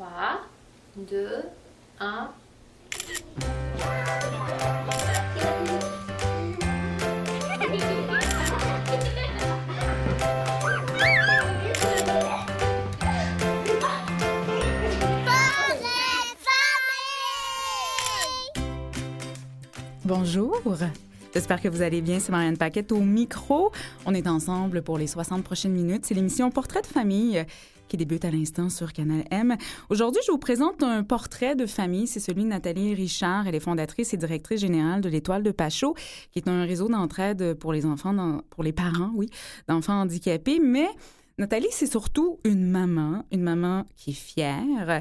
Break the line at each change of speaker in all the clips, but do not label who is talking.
3, 2, 1.
Bonjour. J'espère que vous allez bien. C'est Marianne Paquette au micro. On est ensemble pour les 60 prochaines minutes. C'est l'émission Portrait de famille qui débute à l'instant sur Canal M. Aujourd'hui, je vous présente un portrait de famille. C'est celui de Nathalie Richard. Elle est fondatrice et directrice générale de l'Étoile de Pachot, qui est un réseau d'entraide pour les enfants, pour les parents, oui, d'enfants handicapés. Mais Nathalie, c'est surtout une maman, une maman qui est fière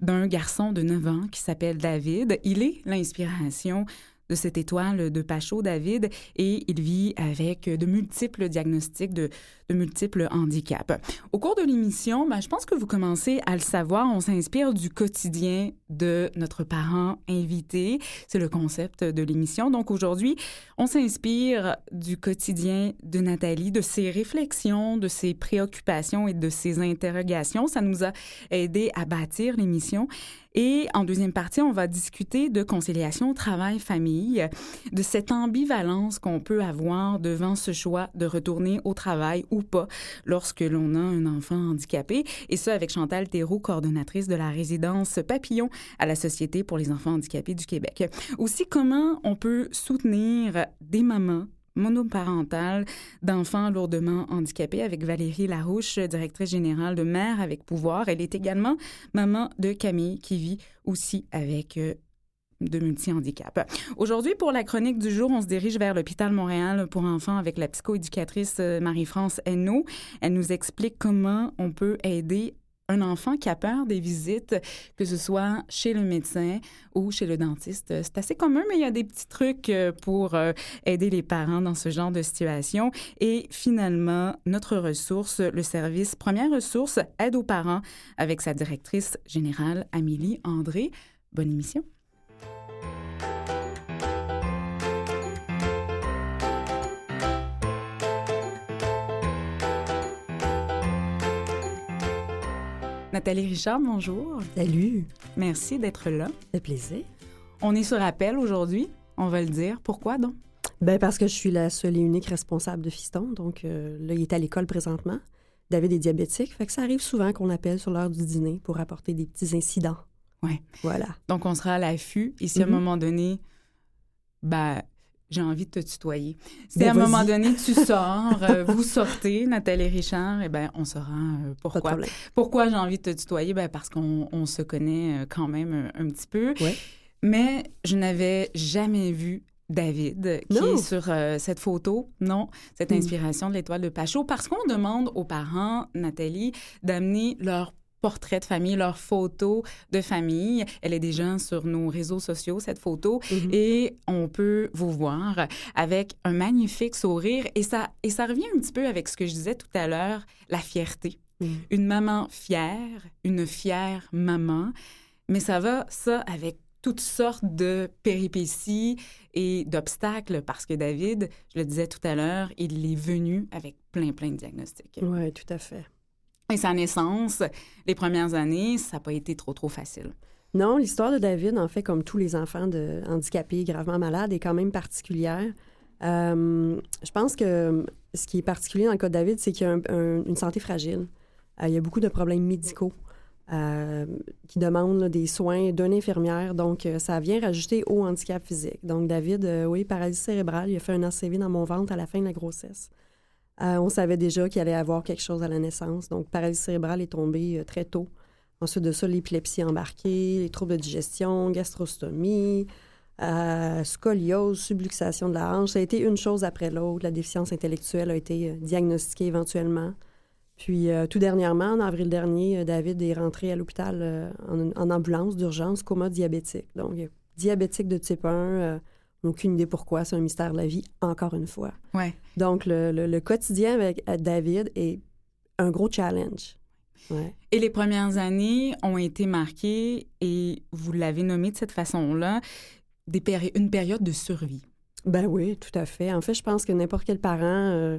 d'un garçon de 9 ans qui s'appelle David. Il est l'inspiration de cette étoile de Pachot, David, et il vit avec de multiples diagnostics de, multiples handicaps. Au cours de l'émission, ben, je pense que vous commencez à le savoir, on s'inspire du quotidien de notre parent invité. C'est le concept de l'émission. Donc aujourd'hui, on s'inspire du quotidien de Nathalie, de ses réflexions, de ses préoccupations et de ses interrogations. Ça nous a aidé à bâtir l'émission. Et en deuxième partie, on va discuter de conciliation travail-famille, de cette ambivalence qu'on peut avoir devant ce choix de retourner au travail ou pas lorsque l'on a un enfant handicapé. Et ça avec Chantal Thérault, coordonnatrice de la résidence Papillon à la Société pour les enfants handicapés du Québec. Aussi, comment on peut soutenir des mamans monoparentale d'enfants lourdement handicapés avec Valérie Larouche, directrice générale de Mère avec pouvoir. Elle est également maman de Camille qui vit aussi avec euh, de multi-handicap. Aujourd'hui, pour la chronique du jour, on se dirige vers l'hôpital Montréal pour enfants avec la psychoéducatrice euh, Marie-France Hainaut. Elle nous explique comment on peut aider un enfant qui a peur des visites, que ce soit chez le médecin ou chez le dentiste. C'est assez commun, mais il y a des petits trucs euh, pour euh, aider les parents dans ce genre de situation. Et finalement, notre ressource, le service Première Ressource, aide aux parents avec sa directrice générale, Amélie André. Bonne émission. Nathalie Richard, bonjour.
Salut.
Merci d'être là.
Ça plaisir.
On est sur appel aujourd'hui, on va le dire. Pourquoi donc?
Ben parce que je suis la seule et unique responsable de Fiston. Donc euh, là, il est à l'école présentement. David est diabétique, fait que ça arrive souvent qu'on appelle sur l'heure du dîner pour apporter des petits incidents.
Oui.
Voilà.
Donc on sera à l'affût. Et si à un
Mhm.
moment donné, ben, j'ai envie de te tutoyer. Si
Ben,
à un moment donné tu sors, euh, vous sortez, Nathalie Richard, eh ben on saura euh, pourquoi. Pourquoi j'ai envie de te tutoyer? Ben, parce qu'on on se connaît euh, quand même un, un petit peu.
Ouais.
Mais je n'avais jamais vu David qui est sur euh, cette photo, non, cette
Mm.
inspiration de l'étoile de Pachot, parce qu'on demande aux parents, Nathalie, d'amener leur portrait de famille, leur photo de famille. Elle est déjà sur nos réseaux sociaux, cette photo,
Mhm.
et on peut vous voir avec un magnifique sourire. Et ça, et ça revient un petit peu avec ce que je disais tout à l'heure, la fierté une maman fière, une fière maman, mais ça va, ça, avec toutes sortes de péripéties et d'obstacles, parce que David, je le disais tout à l'heure, il est venu avec plein, plein de diagnostics.
Oui, tout à fait.
Et sa naissance, les premières années, ça n'a pas été trop, trop facile.
Non, l'histoire de David, en fait, comme tous les enfants handicapés, gravement malades, est quand même particulière. Euh, je pense que ce qui est particulier dans le cas de David, c'est qu'il a un- un- une santé fragile. Euh, il y a beaucoup de problèmes médicaux euh, qui demandent des soins d'une infirmière. Donc, ça vient rajouter au handicap physique. Donc, David, oui, paralysie cérébrale, il a fait un ACV dans mon ventre à la fin de la grossesse. Euh, on savait déjà qu'il allait avoir quelque chose à la naissance. Donc, paralysie cérébrale est tombée euh, très tôt. Ensuite de ça, l'épilepsie embarquée, les troubles de digestion, gastrostomie, euh, scoliose, subluxation de la hanche. Ça a été une chose après l'autre. La déficience intellectuelle a été diagnostiquée éventuellement. Puis, tout dernièrement, en avril dernier, David est rentré à l'hôpital en, en ambulance d'urgence, coma diabétique. Donc, diabétique de type 1. Aucune idée pourquoi. C'est un mystère de la vie, encore une fois.
Ouais.
Donc, le, le- le quotidien avec euh, David est un gros challenge. Ouais.
Et les premières années ont été marquées, et vous l'avez nommé de cette façon-là, péri- une période de survie.
Ben oui, tout à fait. En fait, je pense que n'importe quel parent euh,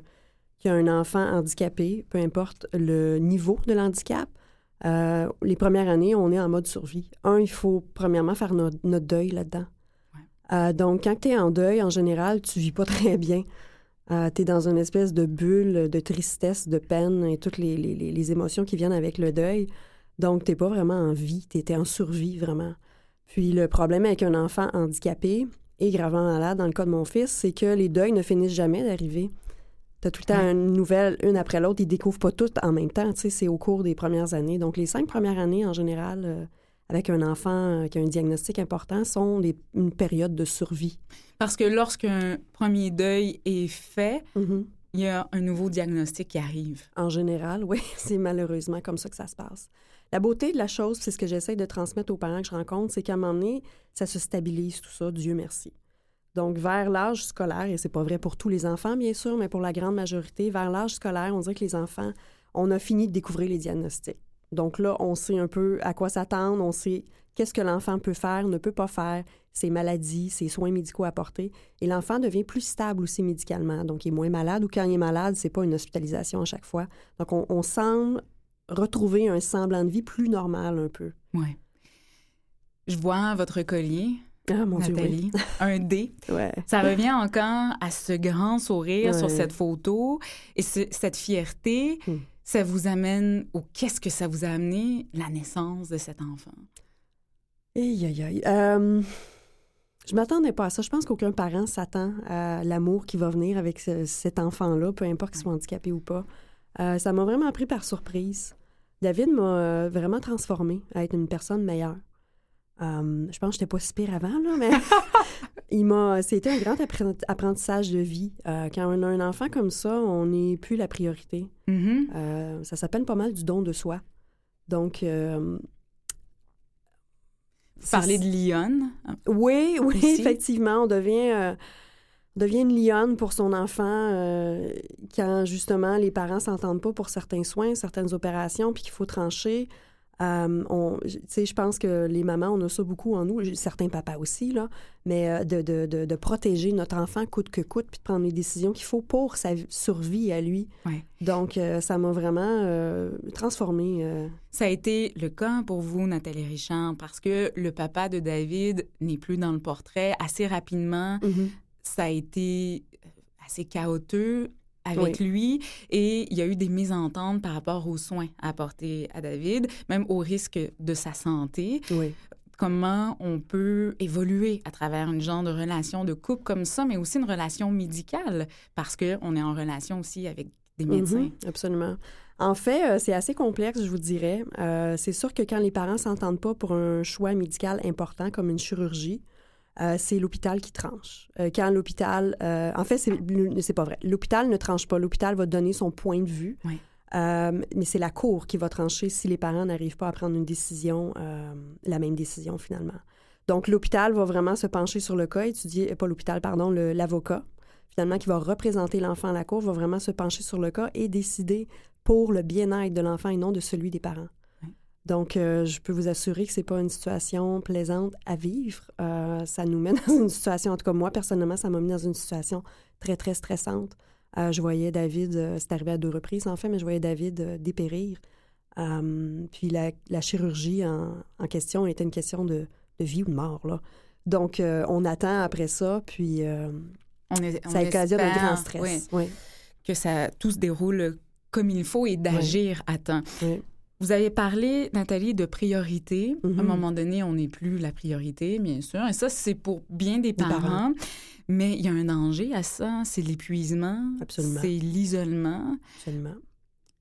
qui a un enfant handicapé, peu importe le niveau de l'handicap, Euh, les premières années, on est en mode survie. Un, il faut premièrement faire no- notre deuil là-dedans. Euh, donc, quand tu es en deuil, en général, tu vis pas très bien. tu es dans une espèce de bulle de tristesse, de peine et toutes les, les- les- les émotions qui viennent avec le deuil. Donc, tu pas vraiment en vie, tu étais en survie vraiment. Puis, le problème avec un enfant handicapé et gravement malade, dans le cas de mon fils, c'est que les deuils ne finissent jamais d'arriver. Tu as tout le temps
Ouais.
une nouvelle, une après l'autre. Ils découvrent pas toutes en même temps. Tu sais, c'est au cours des premières années. Donc, les cinq premières années, en général, euh, avec un enfant euh, qui a un diagnostic important, sont une période de survie.
Parce que lorsqu'un premier deuil est fait,
Mhm.
il y a un nouveau diagnostic qui arrive.
En général, oui, c'est malheureusement comme ça que ça se passe. La beauté de la chose, c'est ce que j'essaie de transmettre aux parents que je rencontre, c'est qu'à un moment donné, ça se stabilise tout ça, Dieu merci. Donc, vers l'âge scolaire, et c'est pas vrai pour tous les enfants, bien sûr, mais pour la grande majorité, vers l'âge scolaire, on dirait que les enfants, on a fini de découvrir les diagnostics. Donc là, on sait un peu à quoi s'attendre, on sait qu'est-ce que l'enfant peut faire, ne peut pas faire, ses maladies, ses soins médicaux à apporter. Et l'enfant devient plus stable aussi médicalement. Donc, il est moins malade ou quand il est malade, c'est pas une hospitalisation à chaque fois. Donc, on, on semble retrouver un semblant de vie plus normal un peu.
Ouais. Je vois votre collier,
Ah, mon Dieu, oui.
Nathalie, un D.
Ouais.
Ça revient encore à ce grand sourire sur cette photo et ce- cette fierté.
Hmm.
Ça vous amène ou qu'est-ce que ça vous a amené la naissance de cet enfant?
Aïe, aïe, aïe. Euh, je m'attendais pas à ça. Je pense qu'aucun parent s'attend à l'amour qui va venir avec ce- cet enfant-là, peu importe qu'il soit handicapé ou pas. Euh, ça m'a vraiment pris par surprise. David m'a euh, vraiment transformée à être une personne meilleure. Euh, je pense que j'étais pas si pire avant, là, mais il m'a. C'était un grand appren- apprentissage de vie. Euh, quand on a un enfant comme ça, on n'est plus la priorité.
Mhm.
Euh, ça s'appelle pas mal du don de soi. Donc. euh,
Parler
c'est-
de Lyon.
oui, oui, effectivement, on devient, on devient une lionne pour son enfant quand justement les parents s'entendent pas pour certains soins, certaines opérations, puis qu'il faut trancher. Euh, je pense que les mamans, on a ça beaucoup en nous, certains papas aussi, là, mais euh, de, de, de, de protéger notre enfant coûte que coûte, puis de prendre les décisions qu'il faut pour sa survie à lui.
Ouais.
Donc, euh, ça m'a vraiment euh, transformée.
Ça a été le cas pour vous, Nathalie Richard, parce que le papa de David n'est plus dans le portrait. Assez rapidement, ça a été assez chaotique avec lui et il y a eu des mésententes par rapport aux soins apportés à David, même au risque de sa santé.
Oui.
Comment on peut évoluer à travers une genre de relation de couple comme ça, mais aussi une relation médicale, parce qu'on est en relation aussi avec des médecins.
Mhm, absolument. En fait, euh, c'est assez complexe, je vous dirais. Euh, c'est sûr que quand les parents s'entendent pas pour un choix médical important comme une chirurgie, euh, c'est l'hôpital qui tranche. Euh, quand l'hôpital... euh, en fait, c'est pas vrai. L'hôpital ne tranche pas. L'hôpital va donner son point de vue.
Oui.
Mais c'est la cour qui va trancher si les parents n'arrivent pas à prendre une décision, la même décision finalement. Donc l'hôpital va vraiment se pencher sur le cas, étudier, pas l'hôpital, pardon, l'avocat, finalement, qui va représenter l'enfant à la cour, va vraiment se pencher sur le cas et décider pour le bien-être de l'enfant et non de celui des parents. Donc, euh, je peux vous assurer que c'est pas une situation plaisante à vivre. Euh, ça nous met dans une situation, en tout cas moi, personnellement, ça m'a mis dans une situation très, très stressante. Euh, je voyais David, c'est arrivé à deux reprises en fait, mais je voyais David dépérir. Puis la, la chirurgie en, en question était une question de, de vie ou de mort. Là. Donc, on attend après ça, puis
On est, on
ça occasionne un grand stress.
oui,
Oui,
que ça tout se déroule comme il faut et d'agir à temps.
oui.
Vous avez parlé, Nathalie, de priorité. À un moment donné, on n'est plus la priorité, bien sûr. Et ça, c'est pour bien des parents.
parents.
Mais il y a un danger à ça. C'est l'épuisement.
Absolument.
C'est l'isolement.
absolument.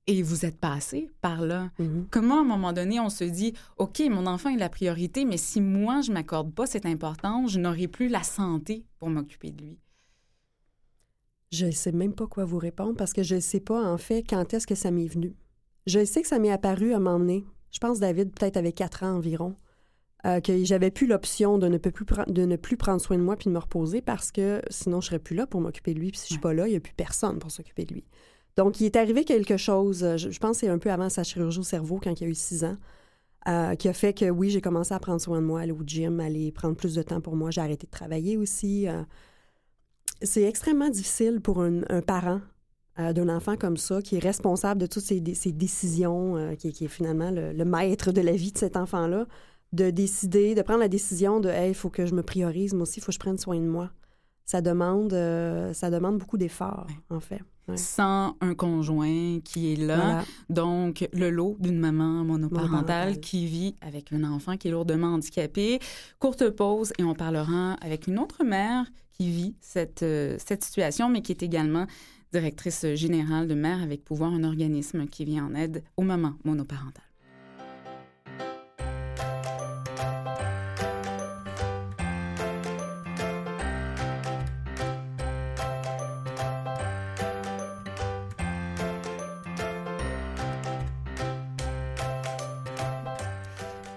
Et vous êtes passé par là.
Mhm.
Comment, à un moment donné, on se dit, OK, mon enfant est la priorité, mais si moi, je m'accorde pas cette importance, je n'aurai plus la santé pour m'occuper de lui?
Je ne sais même pas quoi vous répondre parce que je ne sais pas, en fait, quand est-ce que ça m'est venu. Je sais que ça m'est apparu à m'emmener. Je pense, David, peut-être avec quatre ans environ, euh, que j'avais plus l'option de ne, plus pre- de ne plus prendre soin de moi puis de me reposer parce que sinon, je serais plus là pour m'occuper de lui. Puis si je suis pas là, il n'y a plus personne pour s'occuper de lui. Donc, il est arrivé quelque chose, euh, je, je pense que c'est un peu avant sa chirurgie au cerveau, quand il a eu six ans, euh, qui a fait que, oui, j'ai commencé à prendre soin de moi, aller au gym, aller prendre plus de temps pour moi. J'ai arrêté de travailler aussi. euh, c'est extrêmement difficile pour un, un parent euh, d'un enfant comme ça, qui est responsable de toutes ses, dé- ses décisions, euh, qui, est- qui est finalement le, le maître de la vie de cet enfant-là, de décider, de prendre la décision de Hey, il faut que je me priorise, moi aussi, il faut que je prenne soin de moi. Ça demande, euh, ça demande beaucoup d'efforts, en fait. Ouais.
Sans un conjoint qui est là.
Voilà.
Donc, le lot d'une maman monoparentale qui vit avec un enfant qui est lourdement handicapé. Courte pause et on parlera avec une autre mère qui vit cette, cette situation, mais qui est également directrice générale de Mère avec pouvoir, un organisme qui vient en aide aux mamans monoparentales.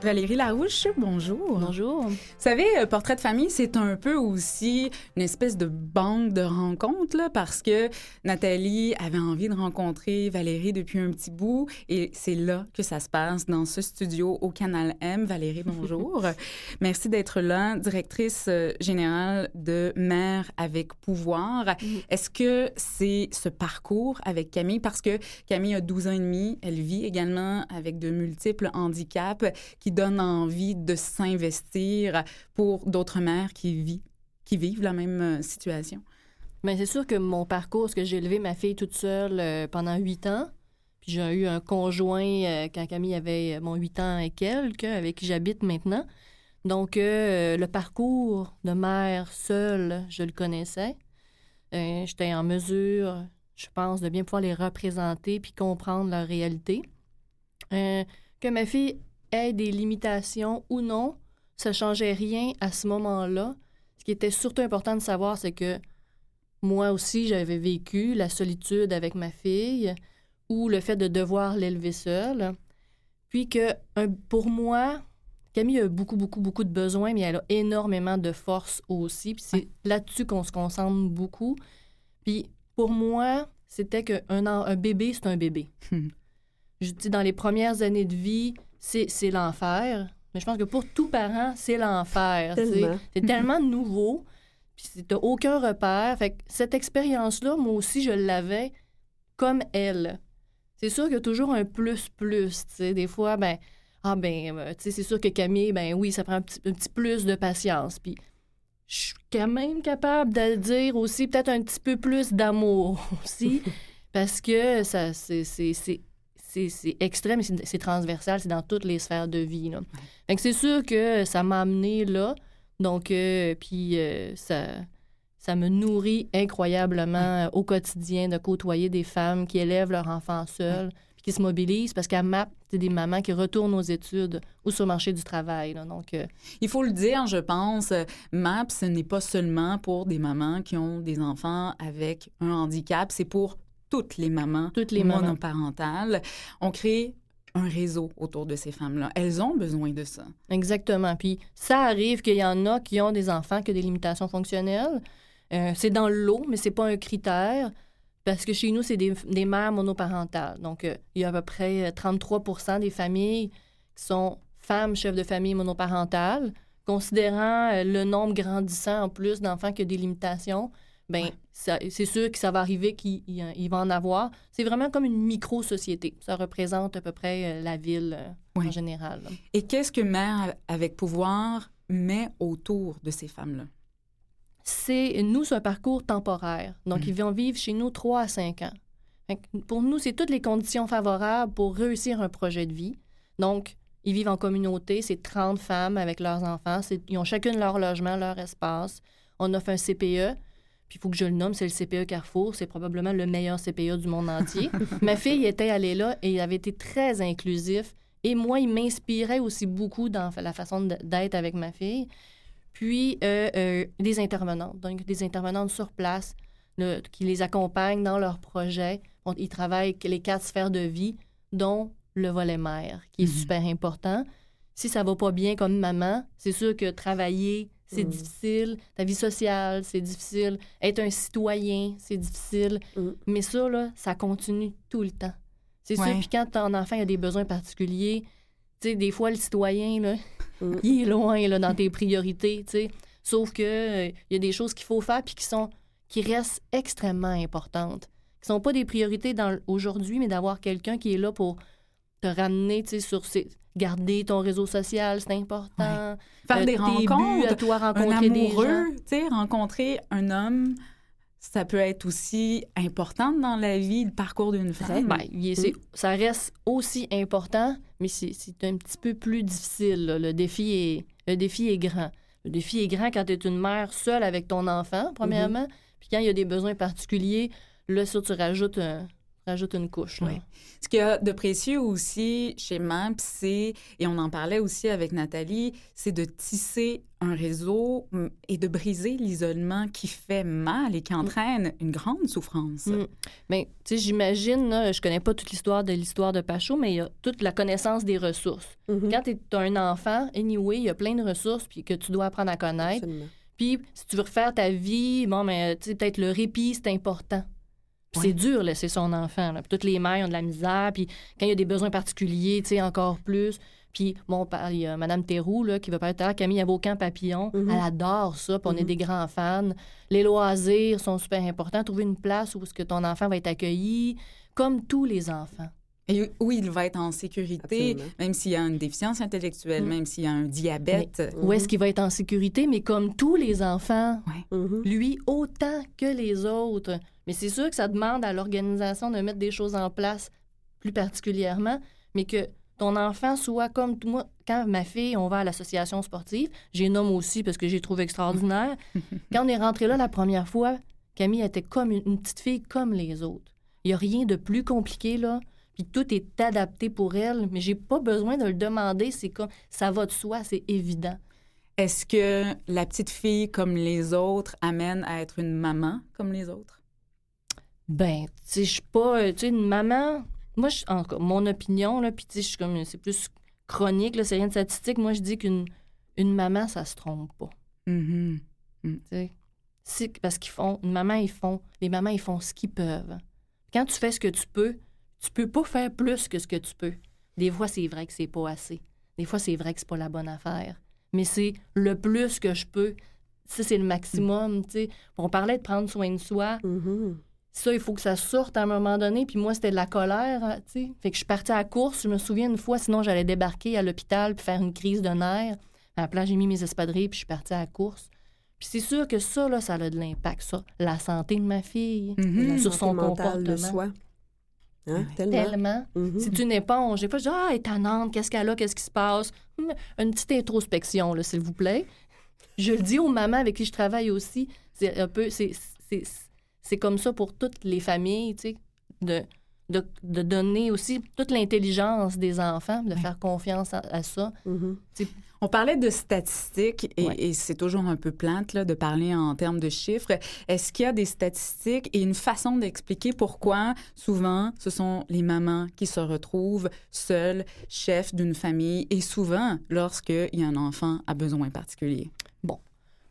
Valérie Larouche, bonjour.
Bonjour.
Vous savez, euh, Portrait de famille, c'est un peu aussi une espèce de banque de rencontres, là, parce que Nathalie avait envie de rencontrer Valérie depuis un petit bout, et c'est là que ça se passe, dans ce studio au Canal M. Valérie, bonjour. Merci d'être là, directrice euh, générale de Mère avec pouvoir. Est-ce que c'est ce parcours avec Camille, parce que Camille a 12 ans et demi, elle vit également avec de multiples handicaps qui donne envie de s'investir pour d'autres mères qui, vivent la même euh, situation?
Mais c'est sûr que mon parcours, ce que j'ai élevé ma fille toute seule euh, pendant huit ans, puis j'ai eu un conjoint euh, quand Camille avait mon huit ans et quelques, avec qui j'habite maintenant. Donc, le parcours de mère seule, je le connaissais. J'étais en mesure, je pense, de bien pouvoir les représenter puis comprendre leur réalité. Que ma fille ait des limitations ou non, ça changeait rien à ce moment-là. Ce qui était surtout important de savoir, c'est que moi aussi, j'avais vécu la solitude avec ma fille ou le fait de devoir l'élever seule. Puis que un- pour moi, Camille a beaucoup, beaucoup, beaucoup de besoins, mais elle a énormément de force aussi. Puis c'est là-dessus qu'on se concentre beaucoup. Puis pour moi, c'était qu'un un bébé, c'est un bébé.
Hmm.
Je dis, dans les premières années de vie, c'est c'est l'enfer. Mais je pense que pour tout parent, c'est l'enfer. C'est tellement nouveau. Puis t'as aucun repère. Fait que cette expérience-là, moi aussi, je l'avais comme elle. C'est sûr qu'il y a toujours un plus-plus. tu sais. Des fois, ben, ah ben, euh, tu sais, c'est sûr que Camille, ben oui, ça prend un petit, un petit plus de patience. Puis je suis quand même capable de le dire aussi, peut-être un petit peu plus d'amour aussi, parce que ça, c'est, c'est, extrême, c'est, transversal, c'est dans toutes les sphères de vie. Là. Fait que c'est sûr que ça m'a amené là. Donc, euh, puis euh, ça, ça me nourrit incroyablement euh, au quotidien de côtoyer des femmes qui élèvent leurs enfants seuls, puis qui se mobilisent parce qu'à MAP, c'est des mamans qui retournent aux études ou sur le marché du travail. là. Donc,
Il faut le dire, je pense, MAP, ce n'est pas seulement pour des mamans qui ont des enfants avec un handicap, c'est pour toutes les mamans
Toutes les mamans.
monoparentales. On crée un réseau autour de ces femmes-là. Elles ont besoin de ça.
Exactement. Puis ça arrive qu'il y en a qui ont des enfants qui ont des limitations fonctionnelles. Euh, c'est dans le lot, mais c'est pas un critère parce que chez nous, c'est des, des mères monoparentales. Donc, euh, il y a à peu près euh, 33% des familles qui sont femmes chefs de famille monoparentales. Considérant euh, le nombre grandissant en plus d'enfants qui ont des limitations, ben c'est sûr que ça va arriver qu'il il- il va en avoir. C'est vraiment comme une micro-société. Ça représente à peu près euh, la ville euh, en général. là.
Et qu'est-ce que Mère avec pouvoir met autour de ces femmes-là?
c'est nous, c'est un parcours temporaire. Donc,
Mhm.
ils vont vivre chez nous 3 à 5 ans. Pour nous, c'est toutes les conditions favorables pour réussir un projet de vie. Donc, ils vivent en communauté, c'est 30 femmes avec leurs enfants. Ils ont chacune leur logement, leur espace. On offre un CPE. Puis il faut que je le nomme, c'est le CPE Carrefour. C'est probablement le meilleur CPE du monde entier. Ma fille était allée là et il avait été très inclusif. Et moi, il m'inspirait aussi beaucoup dans la façon d'être avec ma fille. Puis euh, euh, des intervenantes, donc des intervenantes sur place le- qui les accompagnent dans leurs projets. Ils travaillent les quatre sphères de vie, dont le volet mère, qui est
Mhm.
super important. Si ça va pas bien comme maman, c'est sûr que travailler, c'est
Mhm.
difficile. Ta vie sociale, c'est difficile. Être un citoyen, c'est difficile.
Mhm.
Mais ça, là, ça continue tout le temps. C'est
Ouais.
sûr, puis quand ton enfant a des besoins particuliers, tu sais, des fois, le citoyen, là,
Mhm.
il est loin là, dans tes priorités, tu sais. Sauf que euh, il y a des choses qu'il faut faire puis qui sont qui restent extrêmement importantes. qui sont pas des priorités aujourd'hui, mais d'avoir quelqu'un qui est là pour te ramener, tu sais, sur ces... Garder ton réseau social, c'est important.
Faire
Euh,
des
tes buts
rencontres,
à toi,
un
rencontrer des gens.
amoureux, tu sais, rencontrer un homme, ça peut être aussi important dans la vie, le parcours d'une femme.
Ben, est- Ça reste aussi important, mais c'est un petit peu plus difficile. là. Le, défi est, le défi est grand. Le défi est grand quand tu es une mère seule avec ton enfant, premièrement. Puis quand il y a des besoins particuliers, là, ça, tu rajoutes, un- rajoutes une couche. là.
Ce qu'il y a de précieux aussi chez MAPS, c'est, et on en parlait aussi avec Nathalie, c'est de tisser un réseau mm, et de briser l'isolement qui fait mal et qui entraîne une grande souffrance.
Mm. Mais, tu sais, j'imagine, je connais pas toute l'histoire de l'histoire de Pacho, mais il y a toute la connaissance des ressources.
Mhm.
Quand tu as un enfant, anyway, il y a plein de ressources puis que tu dois apprendre à connaître.
Absolument.
Puis, si tu veux refaire ta vie, bon, mais tu sais, peut-être le répit, c'est important. Puis
Ouais.
C'est dur, laisser son enfant. Là. Puis toutes les mères ont de la misère. Puis quand il y a des besoins particuliers, tu sais, encore plus. Puis, bon, par- il y a Mme Théroux, là, qui va parler tout à l'heure, Camille Avocan Papillon.
Mhm.
Elle adore ça, puis on est
Mhm.
des grands fans. Les loisirs sont super importants. Trouver une place où est-ce que ton enfant va être accueilli, comme tous les enfants.
Et où il va être en sécurité,
Absolument.
même s'il y a une déficience intellectuelle,
Mm.
même s'il y a un diabète.
Où est-ce qu'il va être en sécurité, mais comme tous les enfants, lui autant que les autres. Mais c'est sûr que ça demande à l'organisation de mettre des choses en place plus particulièrement, mais que ton enfant soit comme moi. Quand ma fille, on va à l'association sportive, j'ai nomme aussi parce que j'ai trouvé extraordinaire. quand on est rentré là la première fois, Camille était comme une, une petite fille comme les autres. Il n'y a rien de plus compliqué là. Puis tout est adapté pour elle, mais j'ai pas besoin de le demander. C'est comme ça va de soi, c'est évident.
Est-ce que la petite fille, comme les autres, amène à être une maman comme les autres?
Ben, tu sais, je suis pas, euh, tu sais, une maman. Moi, je, encore, mon opinion, là, puis tu sais, je suis comme, c'est plus chronique, là, c'est rien de statistique. Moi, je dis qu'une une maman, ça se trompe pas.
Mhm.
tu sais. C'est parce qu'ils font, une maman, ils font, les mamans, ils font ce qu'ils peuvent. Quand tu fais ce que tu peux, tu peux pas faire plus que ce que tu peux. Des fois, c'est vrai que c'est pas assez. Des fois, c'est vrai que c'est pas la bonne affaire. Mais c'est le plus que je peux. Ça, c'est le maximum, tu sais. On parlait de prendre soin de soi.
Mhm.
Ça, il faut que ça sorte à un moment donné. Puis moi, c'était de la colère, hein, tu sais. Fait que je suis partie à la course. Je me souviens une fois, sinon j'allais débarquer à l'hôpital puis faire une crise de nerfs. À la place, j'ai mis mes espadrilles puis je suis partie à la course. Puis c'est sûr que ça, là, ça a de l'impact, ça. La santé de ma fille.
Mhm.
Sur son
mentale de
comportement.
soi. Hein,
Ouais.
Tellement.
Tellement.
Mhm.
C'est une éponge. Des fois, je dis Ah, tannante, qu'est-ce qu'elle a, qu'est-ce qui se passe? Une petite introspection, s'il vous plaît. Je le dis aux mamans avec qui je travaille aussi. C'est un peu. c'est- C'est comme ça pour toutes les familles, tu sais, de, de, de donner aussi toute l'intelligence des enfants, de faire confiance à, à ça.
Mhm.
On parlait de statistiques et,
Ouais.
et c'est toujours un peu plante là, de parler en termes de chiffres. Est-ce qu'il y a des statistiques et une façon d'expliquer pourquoi souvent ce sont les mamans qui se retrouvent seules, chefs d'une famille et souvent lorsqu'il y a un enfant à besoin particulier?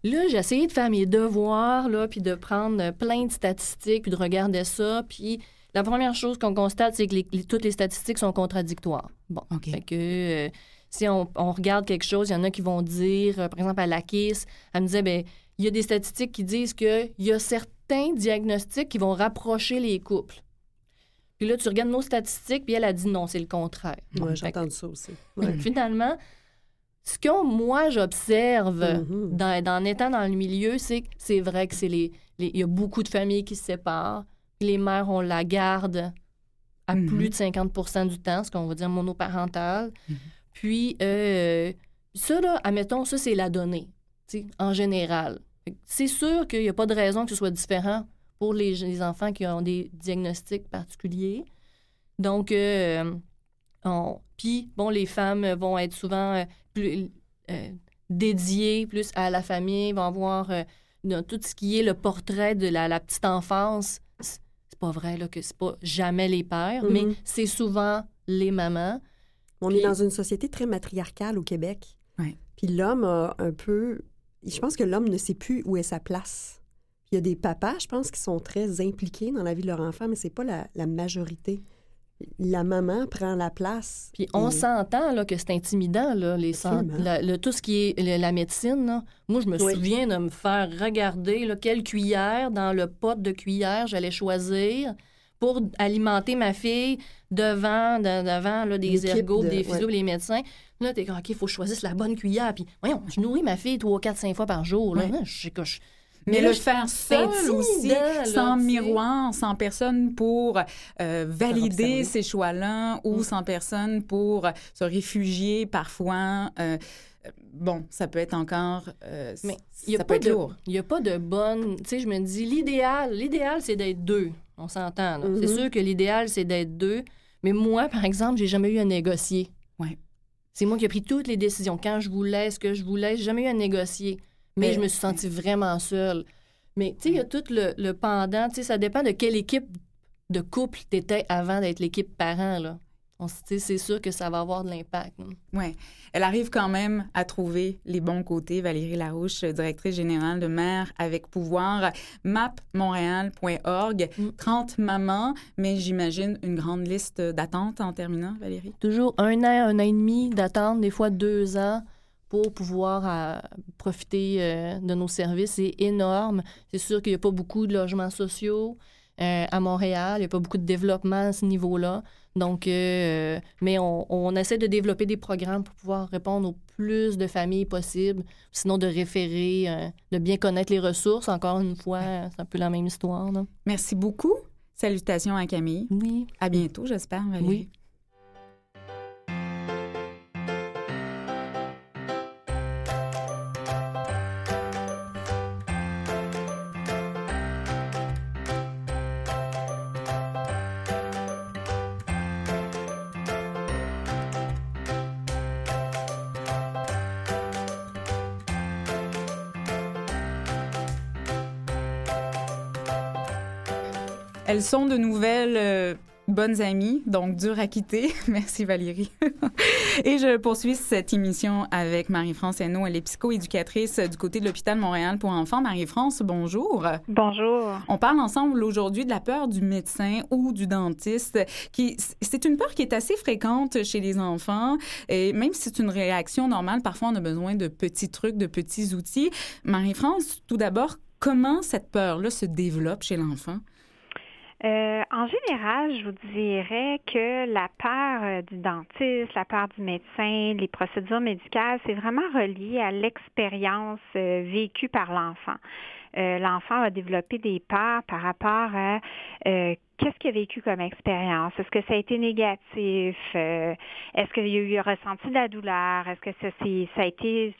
Là, j'ai essayé de faire mes devoirs, là, puis de prendre euh, plein de statistiques, puis de regarder ça. Puis la première chose qu'on constate, c'est que les- les- toutes les statistiques sont contradictoires. Bon,
OK.
fait que euh, si on, on regarde quelque chose, il y en a qui vont dire, euh, par exemple, à la KISS, elle me disait, ben il y a des statistiques qui disent qu'il y a certains diagnostics qui vont rapprocher les couples. Puis là, tu regardes nos statistiques, puis elle a dit non, c'est le contraire.
Ouais,
Fait
j'ai
que-
entendu ça aussi. Ouais.
Finalement, ce que moi j'observe
Mhm.
dans, dans- en étant dans le milieu, c'est que c'est vrai que c'est les, il y a beaucoup de familles qui se séparent. Les mères, on la garde à
Mhm.
plus de 50% du temps, ce qu'on va dire monoparental.
Mhm.
Puis euh, ça, là, admettons, ça, c'est la donnée, en général. C'est sûr qu'il n'y a pas de raison que ce soit différent pour les, les enfants qui ont des diagnostics particuliers. Donc, euh, on- puis, bon, les femmes vont être souvent euh, plus euh, dédiées plus à la famille, vont avoir euh, dans tout ce qui est le portrait de la, la petite enfance. C'est pas vrai là, que c'est pas jamais les pères,
Mhm.
mais c'est souvent les mamans.
On
Puis-
est dans une société très matriarcale au Québec.
Ouais.
Puis l'homme a un peu. Je pense que l'homme ne sait plus où est sa place. Il y a des papas, je pense, qui sont très impliqués dans la vie de leur enfant, mais c'est pas la, la majorité. La maman prend la place.
Puis on
Et-
s'entend là, que c'est intimidant, là, les la- le- tout ce qui est le- la médecine. là. Moi, je me
Oui.
souviens de me faire regarder là, quelle cuillère dans le pot de cuillère j'allais choisir pour alimenter ma fille devant, de- devant là, des ergots,
de-
des physios,
ouais.
les médecins. Là, t'es OK, il faut que je choisisse la bonne cuillère. Puis, voyons, je nourris ma fille trois, quatre, cinq fois par jour. Là.
Ouais.
Là, je sais que je-
Mais,
là,
le faire seul aussi,
là,
sans miroir, sans personne pour euh, valider ces choix-là ou
Mm.
sans personne pour se réfugier parfois. euh, euh, bon, ça peut être encore... euh,
Mais n'y a,
ça peut
pas
être
de-
lourd.
il y a pas de bonne. Tu sais, je me dis, l'idéal, l'idéal, c'est d'être deux. On s'entend. là. C'est
Mhm.
sûr que l'idéal, c'est d'être deux. Mais moi, par exemple, j'ai jamais eu à négocier.
Ouais.
C'est moi qui ai pris toutes les décisions. Quand je voulais, ce que je voulais, j'ai jamais eu à négocier. Mais, je me suis sentie vraiment seule. Mais tu sais, il y a tout le, le pendant. Tu sais, ça dépend de quelle équipe de couple tu étais avant d'être l'équipe parent. Là. On s- tu sais, c'est sûr que ça va avoir de l'impact. là.
Ouais. Elle arrive quand même à trouver les bons côtés. Valérie Larouche, directrice générale de Mère avec pouvoir, mapmontréal.org,
Mm.
30 mamans, mais j'imagine une grande liste d'attente en terminant, Valérie?
Toujours un an, un an et demi d'attente, des fois deux ans pour pouvoir euh, profiter euh, de nos services. C'est énorme. C'est sûr qu'il n'y a pas beaucoup de logements sociaux euh, à Montréal. Il n'y a pas beaucoup de développement à ce niveau-là. Donc, mais on, on essaie de développer des programmes pour pouvoir répondre au plus de familles possible. Sinon, de référer, de bien connaître les ressources. Encore une fois, c'est un peu la même histoire. là.
Merci beaucoup. Salutations à Camille.
Oui.
À bientôt, j'espère, Valérie.
Oui.
Elles sont de nouvelles euh, bonnes amies, donc dures à quitter. Merci Valérie. Et je poursuis cette émission avec Marie-France Hainaut. Elle est psychoéducatrice du côté de l'hôpital Montréal pour enfants. Marie-France, bonjour.
Bonjour.
On parle ensemble aujourd'hui de la peur du médecin ou du dentiste, qui c'est une peur qui est assez fréquente chez les enfants. Et même si c'est une réaction normale, parfois on a besoin de petits trucs, de petits outils. Marie-France, tout d'abord, comment cette peur-là se développe chez l'enfant?
Euh, en général, je vous dirais que la peur euh, du dentiste, la peur du médecin, les procédures médicales, c'est vraiment relié à l'expérience euh, vécue par l'enfant. Euh, l'enfant va développer des peurs par rapport à euh, qu'est-ce qu'il a vécu comme expérience? Est-ce que ça a été négatif? Euh, est-ce qu'il a eu ressenti de la douleur? Est-ce que ça, ça a été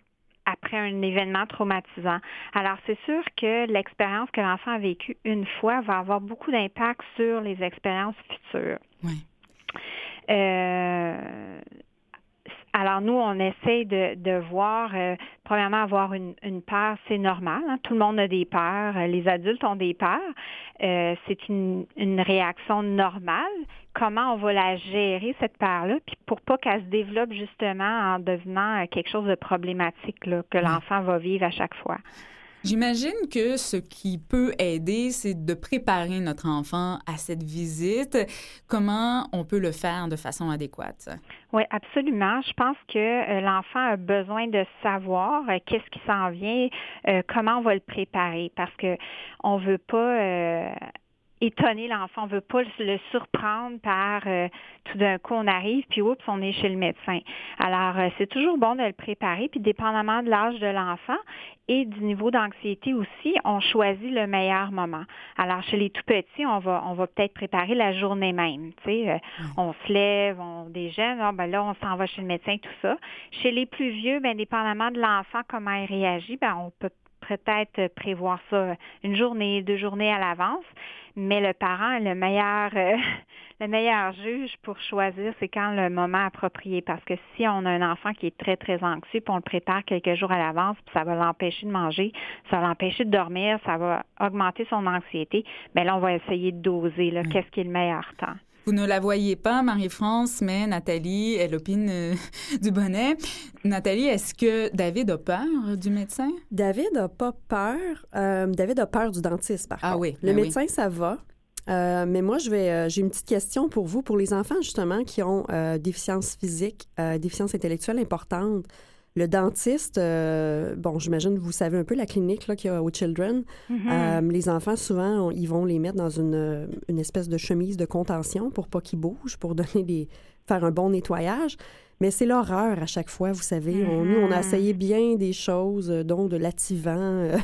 après un événement traumatisant. Alors, c'est sûr que l'expérience que l'enfant a vécue une fois va avoir beaucoup d'impact sur les expériences futures.
Oui.
Euh, alors, nous, on essaie de, de voir, euh, premièrement, avoir une, une peur, c'est normal. hein. Tout le monde a des peurs. euh, Les adultes ont des peurs. Euh, c'est une, une réaction normale. Comment on va la gérer, cette peur-là, puis pour pas qu'elle se développe justement en devenant euh, quelque chose de problématique là, que l'enfant va vivre à chaque fois.
J'imagine que ce qui peut aider, c'est de préparer notre enfant à cette visite. Comment on peut le faire de façon adéquate?
Oui, absolument. Je pense que euh, l'enfant a besoin de savoir euh, qu'est-ce qui s'en vient, comment on va le préparer, parce que on veut pas étonner l'enfant, on veut pas le- surprendre par euh, tout d'un coup on arrive puis oups on est chez le médecin. Alors euh, c'est toujours bon de le préparer puis dépendamment de l'âge de l'enfant et du niveau d'anxiété aussi, on choisit le meilleur moment. Alors chez les tout petits, on va on va peut-être préparer la journée même, tu sais, euh, on se lève, on déjeune, ah, ben là on s'en va chez le médecin tout ça. Chez les plus vieux, ben dépendamment de l'enfant comment il réagit, ben on peut peut-être prévoir ça une journée, deux journées à l'avance, mais le parent est le meilleur euh, le meilleur juge pour choisir, c'est quand le moment approprié. Parce que si on a un enfant qui est très, très anxieux, puis on le prépare quelques jours à l'avance, puis ça va l'empêcher de manger, ça va l'empêcher de dormir, ça va augmenter son anxiété, bien là, on va essayer de doser, là, qu'est-ce qui est le meilleur temps?
Vous ne la voyez pas, Marie-France, mais Nathalie, elle opine euh, du bonnet. Nathalie, est-ce que David a peur du médecin?
David n'a pas peur. Euh, David a peur du dentiste, par
Ah
contre.
oui,
Le
ben oui.
médecin, ça va. Euh, mais moi, je vais, j'ai une petite question pour vous, pour les enfants justement qui ont déficience physique, déficience intellectuelle importante. Le dentiste, euh, bon, j'imagine vous savez un peu la clinique là, qu'il y a au Children.
Mhm.
Euh, les enfants, souvent, on- ils vont les mettre dans une, euh, une espèce de chemise de contention pour pas qu'ils bougent, pour donner des, faire un bon nettoyage. Mais c'est l'horreur à chaque fois, vous savez. On- nous, on a
Mhm.
essayé bien des choses, euh, dont de l'activant. euh,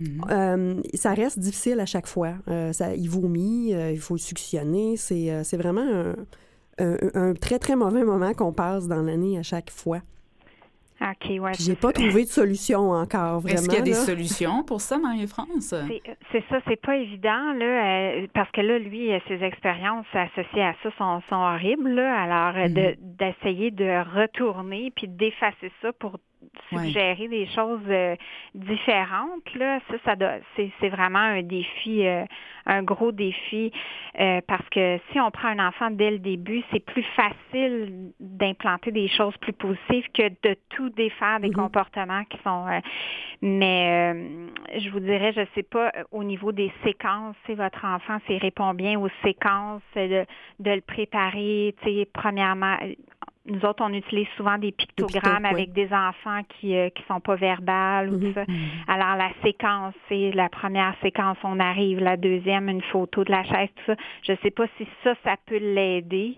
Mhm.
euh, ça reste difficile à chaque fois. Euh, ça, il vomit, euh, il faut le suctionner. C'est c'est vraiment un, un- un très, très mauvais moment qu'on passe dans l'année à chaque fois.
OK, ouais.
Puis j'ai pas trouvé de solution encore, vraiment.
Est-ce qu'il y a des
là.
solutions pour ça, Marie-France?
C'est c'est ça, c'est pas évident, là, euh, parce que là, lui, euh, ses expériences associées à ça sont, sont horribles, là. Alors, euh, de- d'essayer de retourner puis d'effacer ça pour
Ouais.
suggérer des choses euh, différentes, là, ça, ça doit, c'est, c'est vraiment un défi, euh, un gros défi, euh, parce que si on prend un enfant dès le début, c'est plus facile d'implanter des choses plus positives que de tout défaire des
Mhm.
comportements qui sont. euh, mais euh, je vous dirais, je sais pas euh, au niveau des séquences, si votre enfant s'il répond bien aux séquences, de, de le préparer, tu sais, premièrement. Euh, Nous autres, on utilise souvent des pictogrammes avec des enfants qui euh, qui sont pas verbales ou
Mhm.
tout ça. Alors la séquence, c'est la première séquence, on arrive, la deuxième, une photo de la chaise, tout ça. Je sais pas si ça, ça peut l'aider.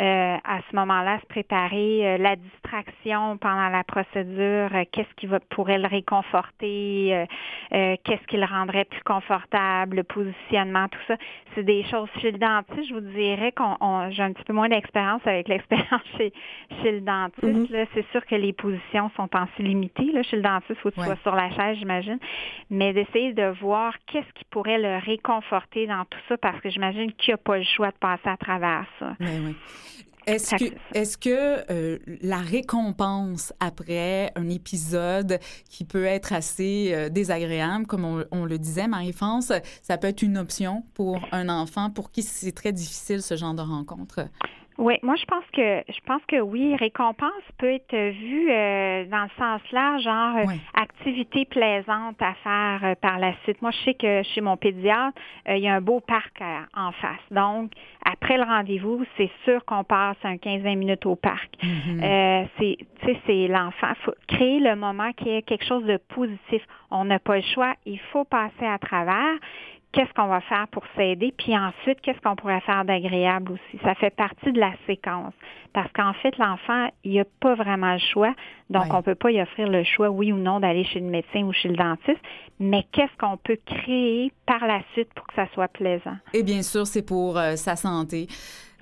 Euh, à ce moment-là, se préparer euh, la distraction pendant la procédure, euh, qu'est-ce qui va, pourrait le réconforter, euh, euh, qu'est-ce qui le rendrait plus confortable, le positionnement, tout ça. C'est des choses chez le dentiste, je vous dirais qu'on on- j'ai un petit peu moins d'expérience avec l'expérience chez, chez le dentiste.
Mhm.
là. C'est sûr que les positions sont ainsi limitées. Là. Chez le dentiste, il faut que tu
Ouais.
sois sur la chaise, j'imagine. Mais d'essayer de voir qu'est-ce qui pourrait le réconforter dans tout ça, parce que j'imagine qu'il n'y a pas le choix de passer à travers ça.
Ben oui. Est-ce que,
que-
est-ce que euh, la récompense après un épisode qui peut être assez euh, désagréable, comme on, on le disait, Marie-France, ça peut être une option pour un enfant pour qui c'est très difficile ce genre de rencontre?
Oui, moi je pense que je pense que oui, récompense peut être vue euh, dans le sens là, genre euh, activité plaisante à faire euh, par la suite. Moi, je sais que chez mon pédiatre, euh, il y a un beau parc en face. Donc, après le rendez-vous, c'est sûr qu'on passe un 15-20 minutes au parc.
Mhm.
Euh, c'est, tu sais, c'est l'enfant. Faut créer le moment qui est quelque chose de positif. On n'a pas le choix. Il faut passer à travers. Qu'est-ce qu'on va faire pour s'aider? Puis ensuite, qu'est-ce qu'on pourrait faire d'agréable aussi? Ça fait partie de la séquence. Parce qu'en fait, l'enfant, il n'a pas vraiment le choix. Donc, on ne peut pas y offrir le choix, oui ou non, d'aller chez le médecin ou chez le dentiste. Mais qu'est-ce qu'on peut créer par la suite pour que ça soit plaisant?
Et bien sûr, c'est pour euh, sa santé.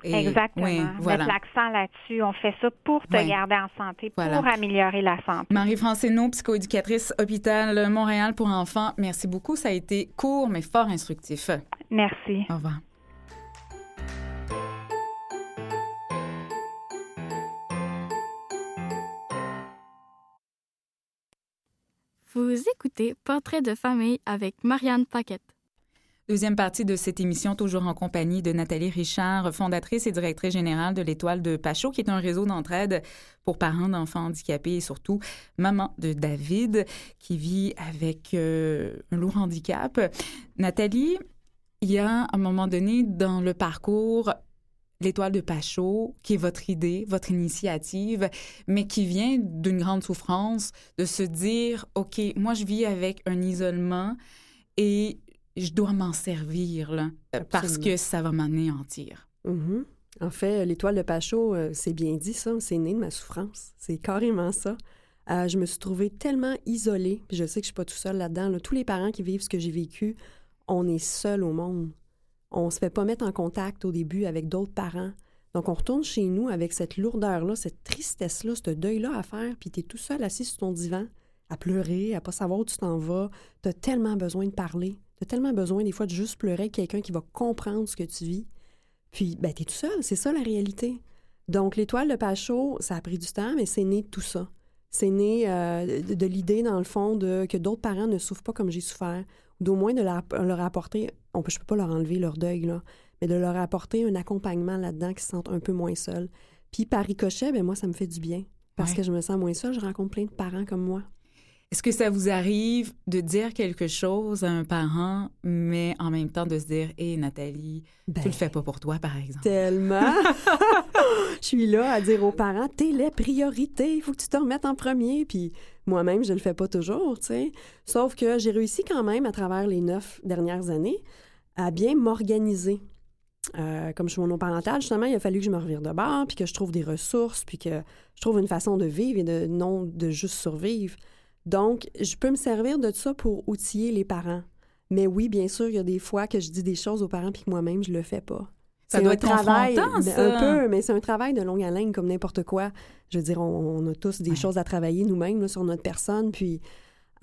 Et-
Exactement.
oui, voilà.
Mettre l'accent là-dessus. On fait ça pour te garder en santé, pour
Voilà.
améliorer la santé.
Marie-France Hénaud, psychoéducatrice, hôpital Montréal pour enfants. Merci beaucoup. Ça a été court, mais fort instructif.
Merci.
Au revoir.
Vous écoutez Portrait de famille avec Marianne Paquette.
Deuxième partie de cette émission, toujours en compagnie de Nathalie Richard, fondatrice et directrice générale de l'Étoile de Pachot, qui est un réseau d'entraide pour parents d'enfants handicapés et surtout maman de David, qui vit avec euh, un lourd handicap. Nathalie, il y a à un moment donné dans le parcours l'Étoile de Pachot, qui est votre idée, votre initiative, mais qui vient d'une grande souffrance, de se dire, OK, moi je vis avec un isolement et je dois m'en servir, là, parce que ça va m'anéantir.
Mhm. En fait, l'étoile de Pachot, euh, c'est bien dit ça, c'est né de ma souffrance. C'est carrément ça. Euh, je me suis trouvée tellement isolée, puis je sais que je suis pas tout seul là-dedans. là. Tous les parents qui vivent ce que j'ai vécu, on est seul au monde. On se fait pas mettre en contact au début avec d'autres parents. Donc, on retourne chez nous avec cette lourdeur-là, cette tristesse-là, ce deuil-là à faire, puis tu es tout seul assis sur ton divan, à pleurer, à pas savoir où tu t'en vas. Tu as tellement besoin de parler. Tu as tellement besoin, des fois, de juste pleurer avec quelqu'un qui va comprendre ce que tu vis. Puis, ben, t'es tout seul, c'est ça la réalité. Donc, l'étoile de Pachot, ça a pris du temps, mais c'est né de tout ça. C'est né euh, de, de l'idée, dans le fond, de que d'autres parents ne souffrent pas comme j'ai souffert, ou d'au moins de leur, leur apporter, on peut, je peux pas leur enlever leur deuil, là, mais de leur apporter un accompagnement là-dedans qui se sentent un peu moins seuls. Puis, par ricochet, ben, moi, ça me fait du bien. Parce
Ouais.
que je me sens moins seule, je rencontre plein de parents comme moi.
Est-ce que ça vous arrive de dire quelque chose à un parent, mais en même temps de se dire, hé Nathalie,
Ben,
tu le fais pas pour toi, par exemple?
Tellement. je suis là à dire aux parents, t'es les priorités, il faut que tu te remettes en premier. Puis moi-même, je le fais pas toujours, tu sais. Sauf que j'ai réussi quand même, à travers les neuf dernières années, à bien m'organiser. Euh, comme je suis monoparentale, justement, il a fallu que je me revire de bord, puis que je trouve des ressources, puis que je trouve une façon de vivre et de non de juste survivre. Donc, je peux me servir de ça pour outiller les parents. Mais oui, bien sûr, il y a des fois que je dis des choses aux parents puis que moi-même, je le fais pas.
Ça doit
un
être
travail, ben,
ça.
Un peu, mais c'est un travail de longue haleine comme n'importe quoi. Je veux dire, on, on a tous des
Ouais.
choses à travailler nous-mêmes sur notre personne. Puis,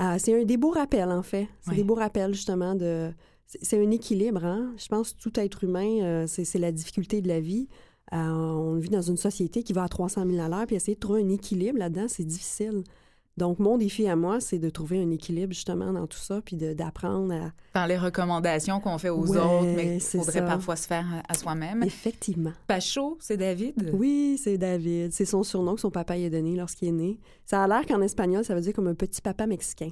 euh, c'est un des beaux rappels, en fait. C'est
Ouais.
des beaux rappels, justement, de... C'est un équilibre, hein? Je pense que tout être humain, euh, c'est c'est la difficulté de la vie. Euh, on vit dans une société qui va à 300 000 à l'heure, puis essayer de trouver un équilibre là-dedans, c'est difficile. Donc, mon défi à moi, c'est de trouver un équilibre, justement, dans tout ça, puis d'apprendre à...
Par les recommandations qu'on fait aux
Ouais,
autres, mais il
c'est
faudrait
ça.
parfois se faire à soi-même.
Effectivement.
Pacho, c'est David?
Oui, c'est David. C'est son surnom que son papa lui a donné lorsqu'il est né. Ça a l'air qu'en espagnol, ça veut dire comme un petit papa mexicain.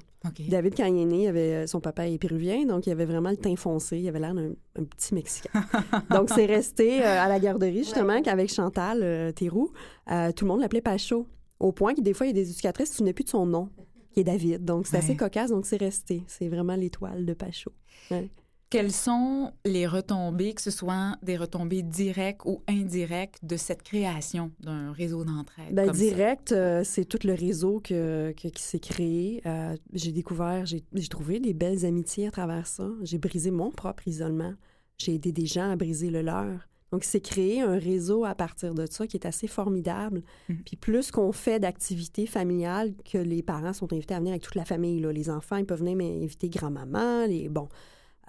David, quand il est né, il avait, son papa est péruvien, donc il avait vraiment le teint foncé. Il avait l'air d'un un petit Mexicain. donc, c'est resté euh, à la garderie, justement, qu'avec Chantal euh, Théroux, euh, tout le monde l'appelait Pacho. Au point que des fois, il y a des éducatrices qui ne souvenaient plus de son nom, qui est David. Donc, c'est
Ouais.
assez cocasse, donc c'est resté. C'est vraiment l'étoile de Pacho. Ouais.
Quelles sont les retombées, que ce soit des retombées directes ou indirectes, de cette création d'un réseau d'entraide? Ça?
direct, euh, c'est tout le réseau que, que- qui s'est créé. Euh, j'ai découvert, j'ai j'ai trouvé des belles amitiés à travers ça. J'ai brisé mon propre isolement. J'ai aidé des gens à briser le leur. Donc, c'est créé un réseau à partir de ça qui est assez formidable.
Mhm.
Puis plus qu'on fait d'activités familiales, que les parents sont invités à venir avec toute la famille. là. Les enfants, ils peuvent venir m'inviter grand-maman. Les... Bon,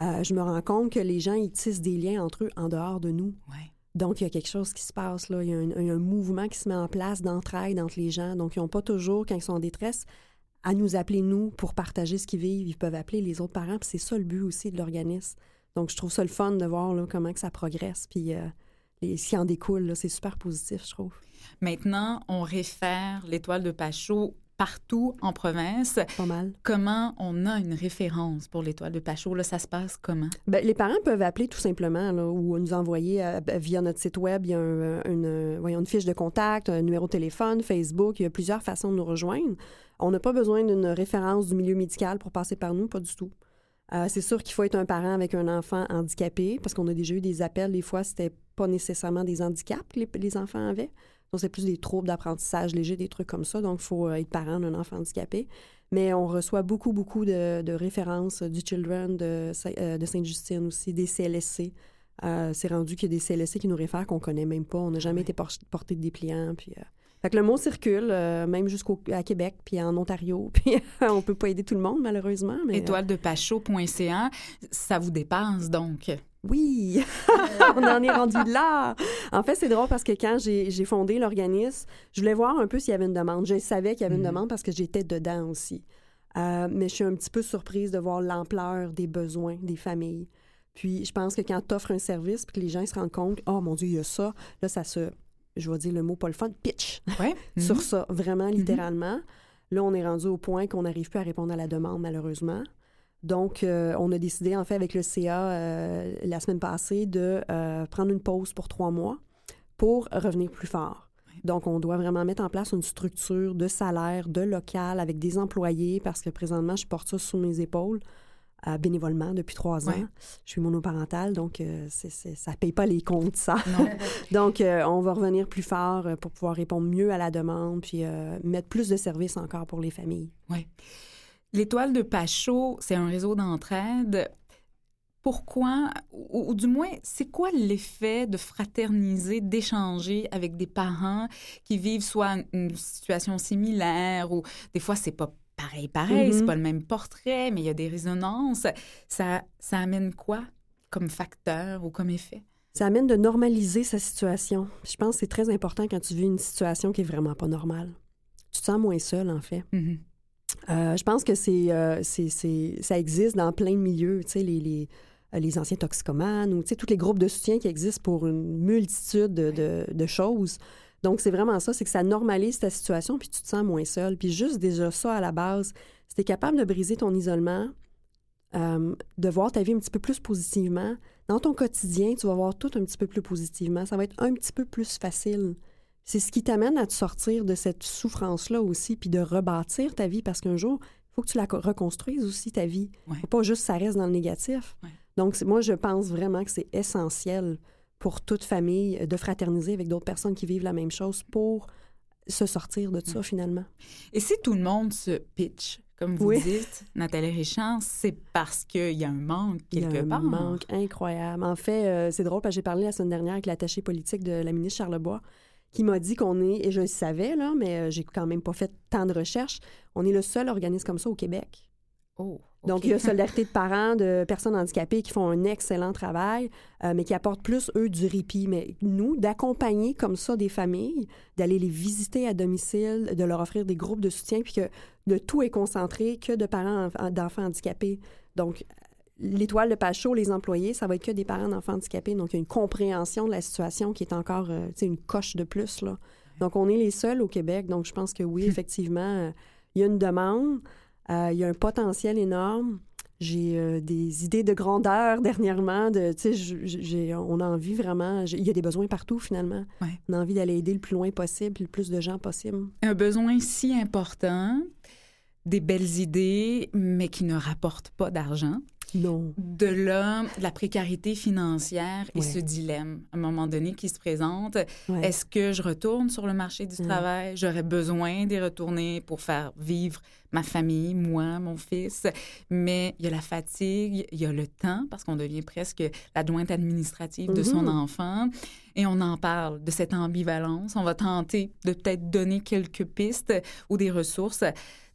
Euh, je me rends compte que les gens, ils tissent des liens entre eux en dehors de nous.
Ouais.
Donc, il y a quelque chose qui se passe là. Il y a un, il y a un mouvement qui se met en place d'entraide entre les gens. Donc, ils n'ont pas toujours, quand ils sont en détresse, à nous appeler, nous, pour partager ce qu'ils vivent. Ils peuvent appeler les autres parents. Puis c'est ça le but aussi de l'organisme. Donc, je trouve ça le fun de voir là, comment que ça progresse. Puis euh, les- ce qui en découle, c'est super positif, je trouve.
Maintenant, on réfère l'étoile de Pachot partout en province.
Pas mal.
Comment on a une référence pour l'étoile de Pachot? Là, ça se passe comment?
Ben, les parents peuvent appeler tout simplement là, ou nous envoyer euh, via notre site web. Il y a un- une, euh, voyons, une fiche de contact, un numéro de téléphone, Facebook. Il y a plusieurs façons de nous rejoindre. On n'a pas besoin d'une référence du milieu médical pour passer par nous, pas du tout. Euh, c'est sûr qu'il faut être un parent avec un enfant handicapé parce qu'on a déjà eu des appels. Des fois, c'était pas nécessairement des handicaps que les, les enfants avaient. Donc, c'est plus des troubles d'apprentissage légers, des trucs comme ça. Donc, il faut euh, être parent d'un enfant handicapé. Mais on reçoit beaucoup, beaucoup de, de références du Children, de, euh, de Sainte-Justine aussi, des CLSC. Euh, c'est rendu qu'il y a des CLSC qui nous réfèrent qu'on connaît même pas. On n'a jamais
Ouais.
été por- porté de dépliant. Puis, euh, Fait que le mot circule, euh, même jusqu'à Québec, puis en Ontario. Puis on peut pas aider tout le monde, malheureusement. Mais, euh,
Étoile de Pachot.ca, ça vous dépasse donc?
oui, on en est rendu là. En fait, c'est drôle parce que quand j'ai fondé l'organisme, je voulais voir un peu s'il y avait une demande. Je savais qu'il y avait une
Mhm.
demande parce que j'étais dedans aussi. Euh, mais je suis un petit peu surprise de voir l'ampleur des besoins des familles. Puis je pense que quand tu offres un service puis que les gens se rendent compte, oh mon Dieu, il y a ça, là, ça se, je vais dire le mot pas le fun, pitch
Ouais.
sur
Mhm.
ça, vraiment littéralement. Là, on est rendu au point qu'on n'arrive plus à répondre à la demande, malheureusement. Donc, euh, on a décidé, en fait, avec le CA euh, la semaine passée, de euh, prendre une pause pour trois mois pour revenir plus fort. Donc, on doit vraiment mettre en place une structure de salaire, de local, avec des employés, parce que présentement, je porte ça sous mes épaules euh, bénévolement depuis trois ans.
Ouais.
Je suis monoparentale, donc euh, ça ne paye pas les comptes, ça. Donc, euh, on va revenir plus fort euh, pour pouvoir répondre mieux à la demande, puis mettre plus de services encore pour les familles.
L'étoile de Pachot, c'est un réseau d'entraide. Pourquoi, ou, ou du moins, c'est quoi l'effet de fraterniser, d'échanger avec des parents qui vivent soit une situation similaire ou des fois c'est pas pareil, pareil,
Mhm.
c'est pas le même portrait, mais il y a des résonances. Ça, ça amène quoi comme facteur ou comme effet?
Ça amène de normaliser sa situation. Je pense que c'est très important quand tu vis une situation qui est vraiment pas normale. Tu te sens moins seul, en fait.
Mhm.
Euh, je pense que c'est, euh, c'est, c'est- ça existe dans plein de milieux, tu sais, les, les, euh, les anciens toxicomanes ou, tu sais, tous les groupes de soutien qui existent pour une multitude de, de- de choses. Donc, c'est vraiment ça, c'est que ça normalise ta situation, puis tu te sens moins seul. Puis juste déjà ça, à la base, si tu es capable de briser ton isolement, euh, de voir ta vie un petit peu plus positivement, dans ton quotidien, tu vas voir tout un petit peu plus positivement. Ça va être un petit peu plus facile. C'est ce qui t'amène à te sortir de cette souffrance-là aussi, puis de rebâtir ta vie, parce qu'un jour, il faut que tu la co- reconstruises aussi, ta vie.
Ouais.
faut pas juste que ça reste dans le négatif.
Ouais.
Donc, moi, je pense vraiment que c'est essentiel pour toute famille euh, de fraterniser avec d'autres personnes qui vivent la même chose pour se sortir de ça, finalement.
Et si tout le monde se pitch, comme vous
Oui.
dites, Nathalie Richard, c'est parce qu'il y a un manque quelque
Il y a un
part.
manque incroyable. En fait, euh, c'est drôle parce que j'ai parlé la semaine dernière avec l'attaché politique de la ministre Charlebois qui m'a dit qu'on est, et je le savais, là, mais euh, j'ai quand même pas fait tant de recherches, on est le seul organisme comme ça au Québec.
Oh,
Donc, il y a Solidarité de parents de personnes handicapées qui font un excellent travail, euh, mais qui apportent plus, eux, du répit. Mais nous, d'accompagner comme ça des familles, d'aller les visiter à domicile, de leur offrir des groupes de soutien, puis que le tout est concentré que de parents enf- d'enfants handicapés. Donc, l'étoile de chaud, les employés, ça va être que des parents d'enfants handicapés. Donc, il y a une compréhension de la situation qui est encore, euh, tu sais, une coche de plus, là. Donc, on est les seuls au Québec. Donc, je pense que oui, effectivement, euh, il y a une demande. Euh, il y a un potentiel énorme. J'ai euh, des idées de grandeur dernièrement. De, j'ai- on a envie vraiment. Il y a des besoins partout finalement.
Ouais.
On a envie d'aller aider le plus loin possible, le plus de gens possible.
un besoin si important, des belles idées, mais qui ne rapportent pas d'argent.
Non.
De là, la précarité financière et
Ouais.
ce dilemme, à un moment donné, qui se présente.
Ouais.
Est-ce que je retourne sur le marché du travail? J'aurais besoin d'y retourner pour faire vivre ma famille, moi, mon fils. Mais il y a la fatigue, il y a le temps, parce qu'on devient presque l'adjointe administrative de son
Mhm.
enfant. Et on en parle de cette ambivalence. On va tenter de peut-être donner quelques pistes ou des ressources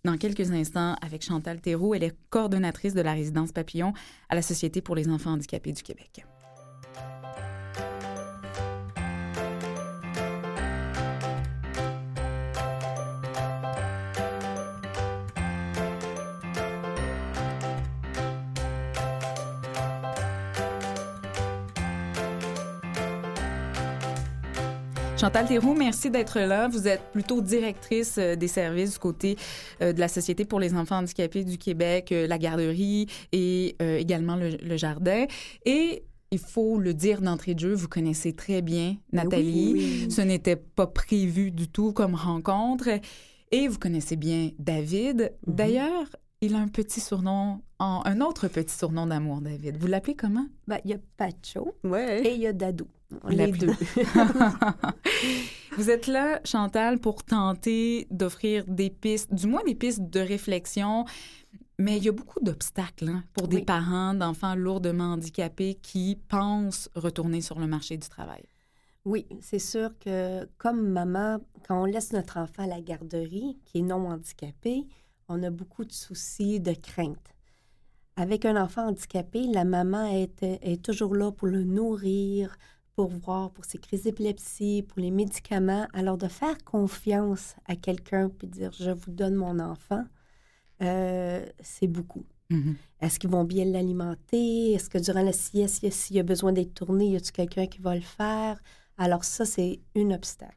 dans quelques instants avec Chantal Thérault. Elle est coordonnatrice de la résidence Papillon à la Société pour les enfants handicapés du Québec. Chantal Théroux, merci d'être là. Vous êtes plutôt directrice euh, des services du côté de la Société pour les enfants handicapés du Québec, euh, la garderie et euh, également le, le jardin. Et il faut le dire d'entrée de jeu, vous connaissez très bien Nathalie.
oui, oui.
Ce n'était pas prévu du tout comme rencontre. Et vous connaissez bien David.
Mhm.
D'ailleurs, il a un petit surnom, un autre petit surnom d'amour, David. Vous l'appelez comment?
Ben, il y a Pacho
Ouais.
et il y a Dadou.
Vous
Les deux.
Vous êtes là, Chantal, pour tenter d'offrir des pistes, du moins des pistes de réflexion. Mais il y a beaucoup d'obstacles hein, pour des
Oui.
parents d'enfants lourdement handicapés qui pensent retourner sur le marché du travail.
Oui, c'est sûr que comme maman, quand on laisse notre enfant à la garderie, qui est non handicapé, on a beaucoup de soucis, de craintes. Avec un enfant handicapé, la maman est, est toujours là pour le nourrir, pour voir pour ses crises d'épilepsie, pour les médicaments. Alors de faire confiance à quelqu'un puis dire je vous donne mon enfant, euh, c'est beaucoup.
Mhm.
Est-ce qu'ils vont bien l'alimenter? Est-ce que durant la sieste, s'il y a besoin d'être tourné, y a-t-il quelqu'un qui va le faire? Alors ça, c'est un obstacle.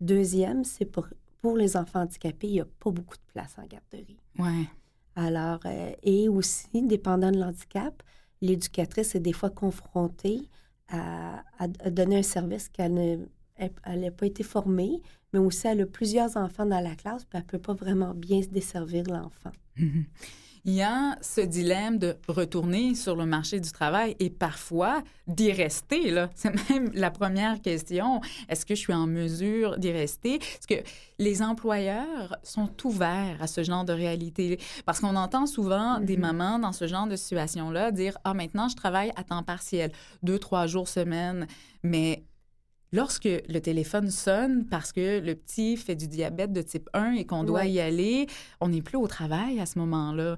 Deuxième, c'est pour, pour les enfants handicapés, il n'y a pas beaucoup de place en garderie.
Ouais.
Alors, euh, et aussi, dépendant de l'handicap, l'éducatrice est des fois confrontée à, donner un service qu'elle ne- elle n'a pas été formée, mais aussi elle a plusieurs enfants dans la classe, puis elle ne peut pas vraiment bien se desservir l'enfant.
Mhm. Il y a ce dilemme de retourner sur le marché du travail et parfois d'y rester. là. C'est même la première question. Est-ce que je suis en mesure d'y rester? Est-ce que les employeurs sont ouverts à ce genre de réalité? Parce qu'on entend souvent des
Mhm.
mamans dans ce genre de situation-là dire Ah, maintenant, je travaille à temps partiel, deux, trois jours semaine. Mais Lorsque le téléphone sonne parce que le petit fait du diabète de type 1 et qu'on doit
Ouais.
y aller, on n'est plus au travail à ce moment-là.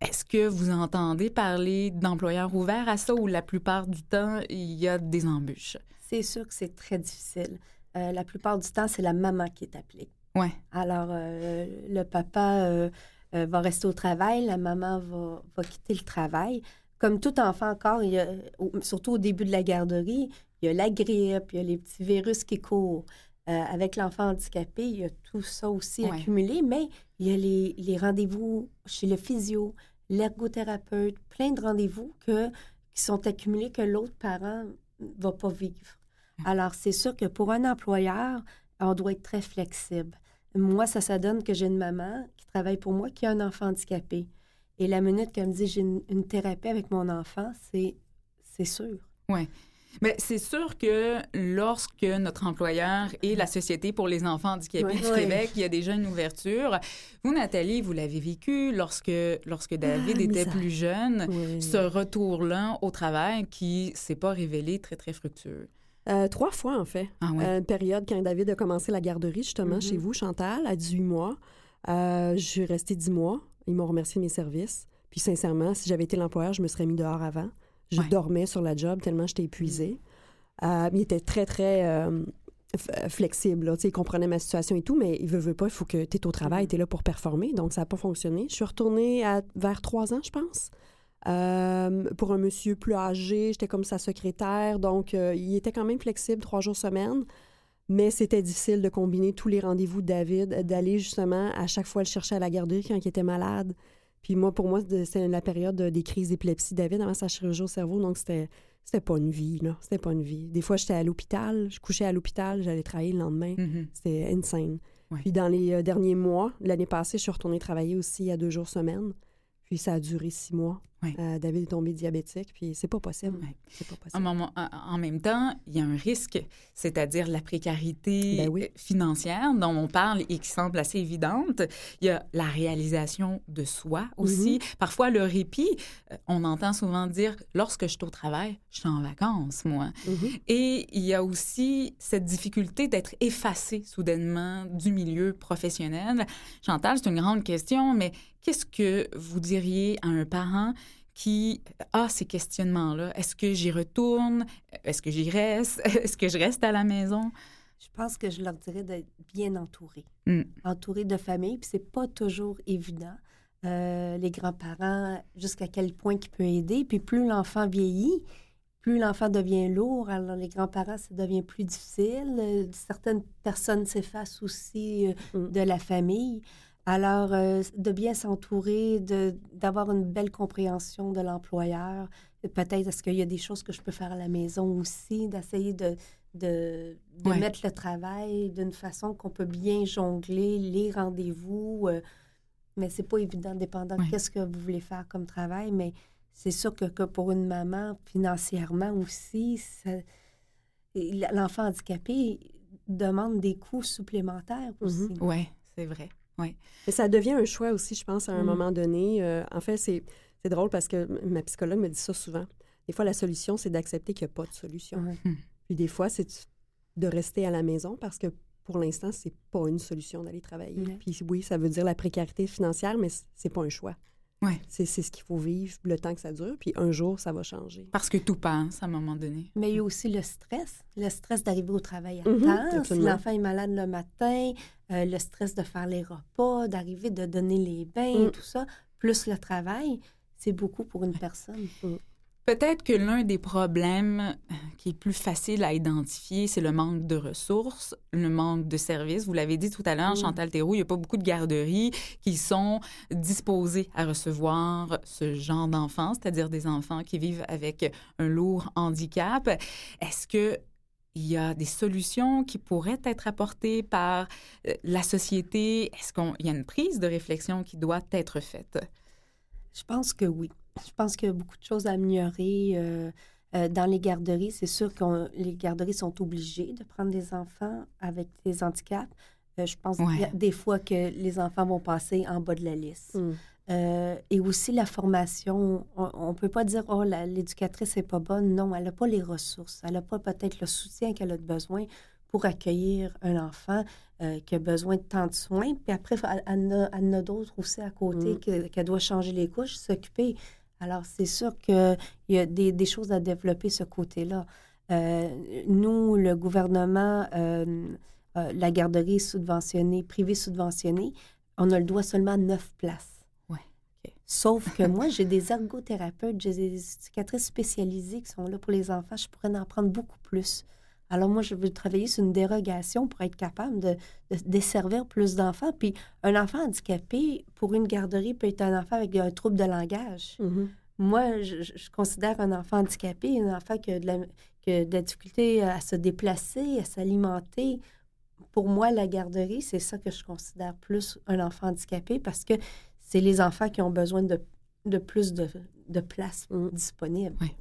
Est-ce que vous entendez parler d'employeurs ouverts à ça ou la plupart du temps, il y a des embûches?
C'est sûr que c'est très difficile. Euh, la plupart du temps, c'est la maman qui est appelée.
Ouais.
Alors, euh, le papa euh, euh, va rester au travail, la maman va, va quitter le travail. Comme tout enfant encore, il y a, au- surtout au début de la garderie, il y a la grippe, il y a les petits virus qui courent. Euh, avec l'enfant handicapé, il y a tout ça aussi
Ouais.
accumulé, mais il y a les, les rendez-vous chez le physio, l'ergothérapeute, plein de rendez-vous que, qui sont accumulés que l'autre parent ne va pas vivre. Alors, c'est sûr que pour un employeur, on doit être très flexible. Moi, ça, ça donne que j'ai une maman qui travaille pour moi qui a un enfant handicapé. Et la minute qu'elle me dit j'ai une, une thérapie avec mon enfant, c'est c'est sûr.
Oui. Mais c'est sûr que lorsque notre employeur et la Société pour les enfants handicapés du. Québec, il y a déjà une ouverture. Vous, Nathalie, vous l'avez vécu lorsque, lorsque David
Ah,
était plus jeune,
Oui.
ce retour-là au travail qui s'est pas révélé très, très fructueux.
Euh, trois fois, en fait.
Ah ouais?
Euh, une période quand David a commencé la garderie, justement,
Mhm.
chez vous, Chantal, à 18 mois. Euh, je suis restée 10 mois. Ils m'ont remercié de mes services. Puis, sincèrement, si j'avais été l'employeur, je me serais mis dehors avant. Je
Ouais.
dormais sur la job tellement j'étais épuisée. Euh, mais il était très, très euh, f- flexible. Là. Il comprenait ma situation et tout, mais il veut, veut pas. Il faut que tu es au travail, tu es là pour performer. Donc, ça n'a pas fonctionné. Je suis retournée à, vers trois ans, je pense. Euh, pour un monsieur plus âgé, j'étais comme sa secrétaire. Donc, euh, il était quand même flexible trois jours semaine. Mais c'était difficile de combiner tous les rendez-vous de David, euh, d'aller justement à chaque fois le chercher à la garderie quand il était malade. Puis moi, pour moi, c'était la période de- des crises d'épilepsie. David, avant sa chirurgie au cerveau, donc c'était c'était pas une vie, là. C'était pas une vie. Des fois, j'étais à l'hôpital, je couchais à l'hôpital, j'allais travailler le lendemain.
Mhm.
C'était insane.
Ouais.
Puis dans les euh, derniers mois, l'année passée, je suis retournée travailler aussi à deux jours semaine. Puis ça a duré six mois.
Ouais.
Euh, David est tombé diabétique, puis c'est pas possible.
Ouais.
C'est pas
En,
possible.
moment- en- en même temps, il y a un risque, c'est-à-dire la précarité
Ben oui.
euh, financière dont on parle et qui semble assez évidente. Il y a la réalisation de soi aussi.
Mm-hmm.
Parfois, le répit, euh, on entend souvent dire, lorsque je suis au travail, je suis en vacances, moi.
Mhm.
Et il y a aussi cette difficulté d'être effacé soudainement du milieu professionnel. Chantal, c'est une grande question, mais qu'est-ce que vous diriez à un parent qui a ces questionnements-là? Est-ce que j'y retourne? Est-ce que j'y reste? Est-ce que je reste à la maison?
Je pense que je leur dirais d'être bien entourés.
Mm.
Entourés de famille, puis c'est pas toujours évident. Euh, les grands-parents, jusqu'à quel point qui peut aider. Puis plus l'enfant vieillit, plus l'enfant devient lourd, alors les grands-parents, ça devient plus difficile. Euh, certaines personnes s'effacent aussi euh,
Mm.
de la famille. Alors, euh, de bien s'entourer, d'avoir une belle compréhension de l'employeur. Peut-être est-ce qu'il y a des choses que je peux faire à la maison aussi, d'essayer de, de, de
Ouais.
mettre le travail d'une façon qu'on peut bien jongler les rendez-vous. euh, mais c'est pas évident, dépendant
Ouais.
de qu'est-ce que vous voulez faire comme travail. Mais c'est sûr que, que pour une maman, financièrement aussi, l'enfant handicapé demande des coûts supplémentaires aussi.
Mhm.
Oui, c'est vrai.
Mais ça devient un choix aussi, je pense, à un
Mm.
moment donné. Euh, en fait, c'est c'est drôle parce que ma psychologue me dit ça souvent. Des fois, la solution, c'est d'accepter qu'il n'y a pas de solution.
Hmm.
Puis des fois, c'est de rester à la maison parce que pour l'instant, c'est pas une solution d'aller travailler. Puis oui, ça veut dire la précarité financière, mais c'est pas un choix.
Ouais.
C'est c'est ce qu'il faut vivre le temps que ça dure, puis un jour, ça va changer.
Parce que tout passe à un moment donné.
Mais il y a aussi le stress, le stress d'arriver au travail à
Mhm,
temps. Si l'enfant est malade le matin, euh, le stress de faire les repas, d'arriver, de donner les bains,
Mm.
tout ça, plus le travail, c'est beaucoup pour une personne.
Peut-être que l'un des problèmes euh, qui est plus facile à identifier, c'est le manque de ressources, le manque de services. Vous l'avez dit tout à l'heure,
Mm.
Chantal Théroux, il n'y a pas beaucoup de garderies qui sont disposées à recevoir ce genre d'enfants, c'est-à-dire des enfants qui vivent avec un lourd handicap. Est-ce que il y a des solutions qui pourraient être apportées par euh, la société? Est-ce qu'il y a une prise de réflexion qui doit être faite?
Je pense que oui. Je pense qu'il y a beaucoup de choses à améliorer. euh, euh, dans les garderies, c'est sûr que les garderies sont obligées de prendre des enfants avec des handicaps. Euh, je pense
Ouais.
des fois que les enfants vont passer en bas de la liste.
Mm.
Et aussi la formation. On ne peut pas dire, oh, l'éducatrice n'est pas bonne. Non, elle n'a pas les ressources. Elle n'a pas peut-être le soutien qu'elle a besoin pour accueillir un enfant euh, qui a besoin de tant de soins. Puis après, elle, en a- d'autres aussi à côté
Mm.
que- qu'elle doit changer les couches, s'occuper. Alors, c'est sûr qu'il y a des, des choses à développer ce côté-là. Euh, nous, le gouvernement, euh, euh, la garderie subventionnée, privée subventionnée, on a le droit seulement à neuf places.
Ouais, ok.
Sauf que moi, j'ai des ergothérapeutes, j'ai des éducatrices spécialisées qui sont là pour les enfants. Je pourrais en prendre beaucoup plus. Alors moi, je veux travailler sur une dérogation pour être capable de, de desservir plus d'enfants. Puis un enfant handicapé, pour une garderie, peut être un enfant avec un trouble de langage.
Mhm.
moi, je, je considère un enfant handicapé un enfant qui a de la, qui a de la difficulté à se déplacer, à s'alimenter. Pour moi, la garderie, c'est ça que je considère plus un enfant handicapé parce que c'est les enfants qui ont besoin de, de plus de, de place disponible.
Oui.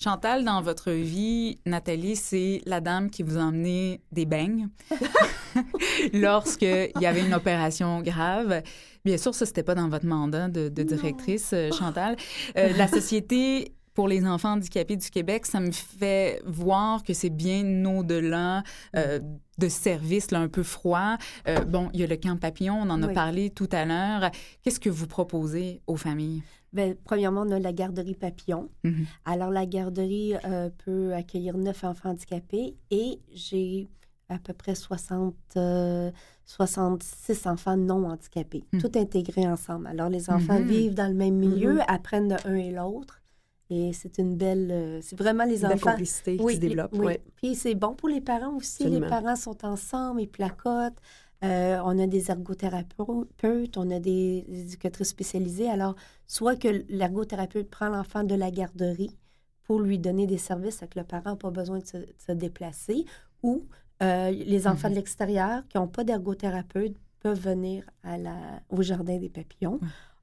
Chantal, dans votre vie, Nathalie, c'est la dame qui vous a emmené des beignes lorsqu'il y avait une opération grave. Bien sûr, ça, c'était pas dans votre mandat de, de directrice, euh, Chantal. Euh, la Société pour les enfants handicapés du Québec, ça me fait voir que c'est bien au-delà euh, de services là, un peu froids. Euh, bon, il y a le camp papillon, on en a parlé tout à l'heure. Qu'est-ce que vous proposez aux familles?
Bien, premièrement, on a la garderie Papillon.
Mhm.
Alors, la garderie euh, peut accueillir neuf enfants handicapés et j'ai à peu près 60, euh, 66 enfants non handicapés,
Mhm.
tout intégrés ensemble. Alors, les enfants
Mhm.
vivent dans le même milieu,
Mhm.
apprennent de un et l'autre. Et c'est une belle... euh, c'est vraiment les enfants...
complicité qui se développe.
oui.
ouais.
Puis c'est bon pour les parents aussi.
Absolument.
Les parents sont ensemble, ils placotent. Euh, on a des ergothérapeutes, on a des éducatrices spécialisées. Alors, soit que l'ergothérapeute prend l'enfant de la garderie pour lui donner des services, avec le parent n'a pas besoin de se, de se déplacer, ou euh, les enfants
Mhm.
de l'extérieur qui n'ont pas d'ergothérapeute peuvent venir à la, au Jardin des Papillons.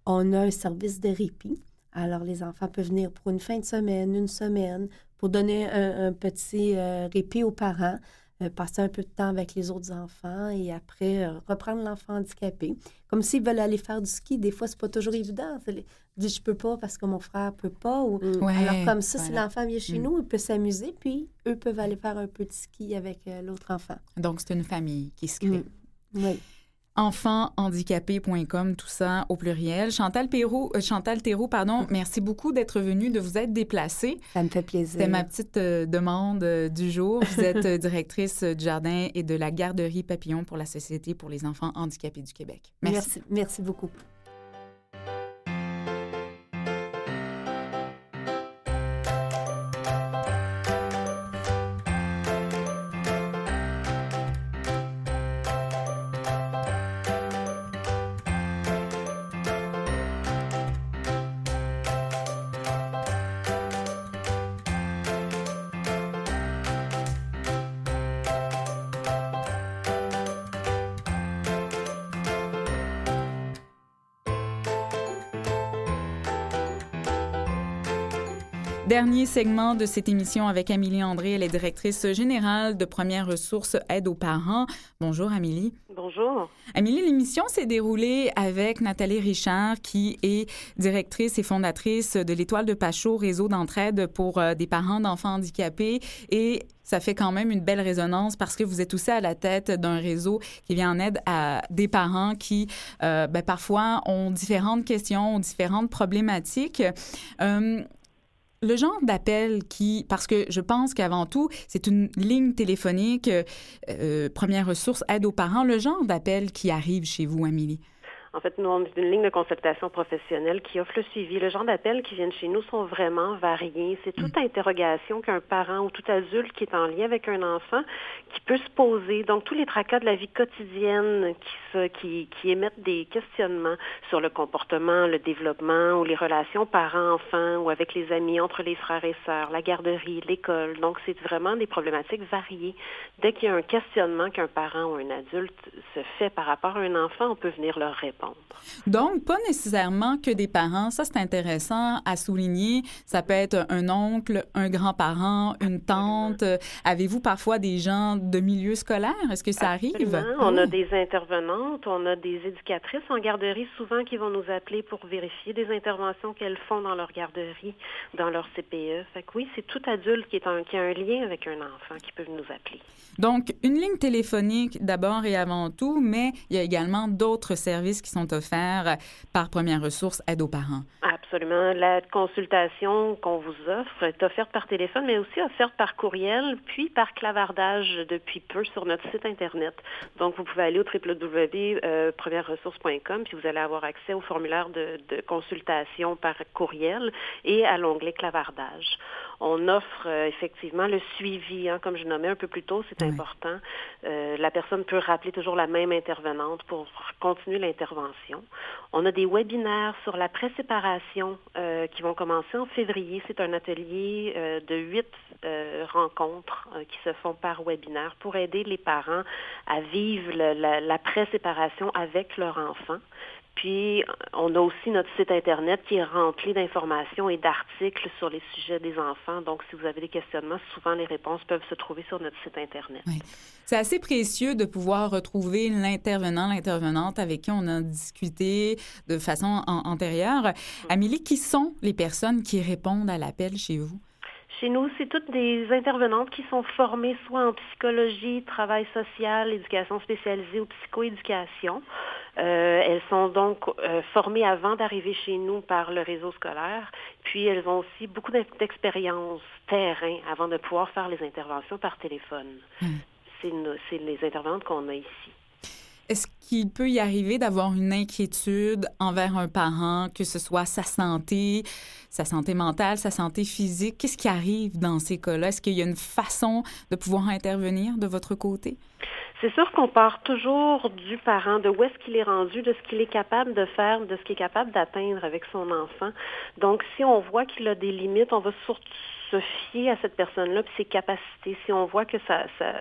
On a un service de répit. Alors, les enfants peuvent venir pour une fin de semaine, une semaine, pour donner un, un petit euh, répit aux parents, euh, passer un peu de temps avec les autres enfants et après euh, reprendre l'enfant handicapé. Comme s'ils veulent aller faire du ski, des fois, c'est pas toujours évident. Disent, je peux pas parce que mon frère peut pas. Ou...
Mm.
Ouais,
Alors, comme ça, si l'enfant vient chez
Mm.
nous, il peut s'amuser, puis eux peuvent aller faire un peu de ski avec euh, l'autre enfant.
Donc, c'est une famille qui se crée.
Mm. Oui.
enfanthandicapés.com, tout ça au pluriel. Chantal Perrault, euh, Chantal Thérault, pardon, merci beaucoup d'être venue, de vous être déplacée.
Ça me fait plaisir.
C'était ma petite euh, demande euh, du jour. Vous êtes directrice du jardin et de la garderie Papillon pour la Société pour les enfants handicapés du Québec. Merci.
Merci, merci beaucoup.
Dernier segment de cette émission avec Amélie André, elle est directrice générale de Première Ressources Aide aux parents. Bonjour Amélie.
Bonjour.
Amélie, l'émission s'est déroulée avec Nathalie Richard, qui est directrice et fondatrice de l'Étoile de Pachot, réseau d'entraide pour euh, des parents d'enfants handicapés. Et ça fait quand même une belle résonance parce que vous êtes aussi à la tête d'un réseau qui vient en aide à des parents qui, euh, ben, parfois, ont différentes questions, ont différentes problématiques. Euh, le genre d'appel qui, parce que je pense qu'avant tout, c'est une ligne téléphonique, euh, première ressource, aide aux parents, le genre d'appel qui arrive chez vous, Amélie?
En fait, nous, on est une ligne de consultation professionnelle qui offre le suivi. Le genre d'appels qui viennent chez nous sont vraiment variés. C'est toute interrogation qu'un parent ou tout adulte qui est en lien avec un enfant qui peut se poser. Donc, tous les tracas de la vie quotidienne qui, se, qui, qui émettent des questionnements sur le comportement, le développement ou les relations parents-enfants ou avec les amis, entre les frères et sœurs, la garderie, l'école. Donc, c'est vraiment des problématiques variées. Dès qu'il y a un questionnement qu'un parent ou un adulte se fait par rapport à un enfant, on peut venir leur répondre.
Donc, pas nécessairement que des parents. Ça, c'est intéressant à souligner. Ça peut être un oncle, un grand-parent, une tante. Avez-vous parfois des gens de milieu scolaire? Est-ce que ça arrive?
Absolument. On
Ah.
a des intervenantes, on a des éducatrices en garderie souvent qui vont nous appeler pour vérifier des interventions qu'elles font dans leur garderie, dans leur CPE. Fait que oui, c'est tout adulte qui, est un, qui a un lien avec un enfant qui peut nous appeler.
Donc, une ligne téléphonique d'abord et avant tout, mais il y a également d'autres services qui sont offerts par Première Ressource Aide aux parents.
Absolument. La consultation qu'on vous offre est offerte par téléphone, mais aussi offerte par courriel, puis par clavardage depuis peu sur notre site Internet. Donc, vous pouvez aller au www.premièreressources.com, puis vous allez avoir accès au formulaire de consultation par courriel et à l'onglet clavardage. On offre euh, effectivement le suivi, hein, comme je nommais un peu plus tôt, c'est
Oui.
important. Euh, la personne peut rappeler toujours la même intervenante pour continuer l'intervention. On a des webinaires sur la préséparation euh, qui vont commencer en février. C'est un atelier de huit rencontres qui se font par webinaire pour aider les parents à vivre l'après-séparation avec leur enfant. Puis, on a aussi notre site Internet qui est rempli d'informations et d'articles sur les sujets des enfants. Donc, si vous avez des questionnements, souvent les réponses peuvent se trouver sur notre site Internet.
C'est assez précieux de pouvoir retrouver l'intervenant, l'intervenante avec qui on a discuté de façon antérieure. Mm. Amélie, qui sont les personnes qui répondent à l'appel chez vous?
Chez nous, c'est toutes des intervenantes qui sont formées soit en psychologie, travail social, éducation spécialisée ou psychoéducation. Euh, elles sont donc euh, formées avant d'arriver chez nous par le réseau scolaire, puis elles ont aussi beaucoup d'expérience terrain avant de pouvoir faire les interventions par téléphone. Hmm. C'est les intervenantes qu'on a ici.
Est-ce qu'il peut y arriver d'avoir une inquiétude envers un parent, que ce soit sa santé, sa santé mentale, sa santé physique? Qu'est-ce qui arrive dans ces cas-là? Est-ce qu'il y a une façon de pouvoir intervenir de votre côté?
C'est sûr qu'on part toujours du parent, de où est-ce qu'il est rendu, de ce qu'il est capable de faire, de ce qu'il est capable d'atteindre avec son enfant. Donc, si on voit qu'il a des limites, on va surtout se fier à cette personne-là et ses capacités. Si on voit que ça, ça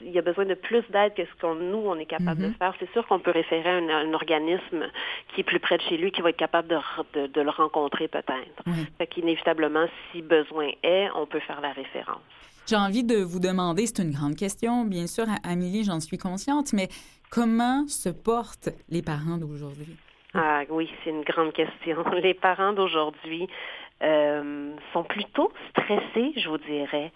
il y a besoin de plus d'aide que ce qu'on nous on est capable de mhm. faire. C'est sûr qu'on peut référer à un, organisme qui est plus près de chez lui, qui va être capable de, de, le rencontrer peut-être. Fait qu'inévitablement, si besoin est, on peut faire la référence.
J'ai envie de vous demander, c'est une grande question, bien sûr, Amélie, j'en suis consciente, mais comment se portent les parents d'aujourd'hui?
Ah oui, c'est une grande question. Les parents d'aujourd'hui, euh, sont plutôt stressés, je vous dirais.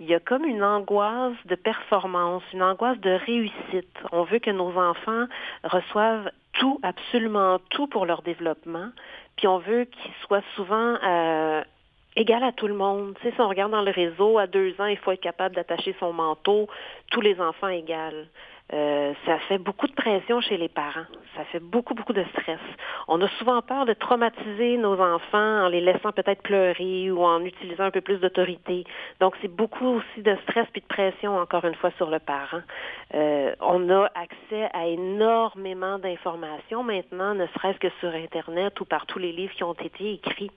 Il y a comme une angoisse de performance, une angoisse de réussite. On veut que nos enfants reçoivent tout, absolument tout pour leur développement, puis on veut qu'ils soient souvent euh, égal à tout le monde. Tu sais, si on regarde dans le réseau, à deux ans, il faut être capable d'attacher son manteau, tous les enfants égales. Euh, ça fait beaucoup de pression chez les parents. Ça fait beaucoup, beaucoup de stress. On a souvent peur de traumatiser nos enfants en les laissant peut-être pleurer ou en utilisant un peu plus d'autorité. Donc, c'est beaucoup aussi de stress puis de pression, encore une fois, sur le parent. Euh, on a accès à énormément d'informations maintenant, ne serait-ce que sur Internet ou par tous les livres qui ont été écrits.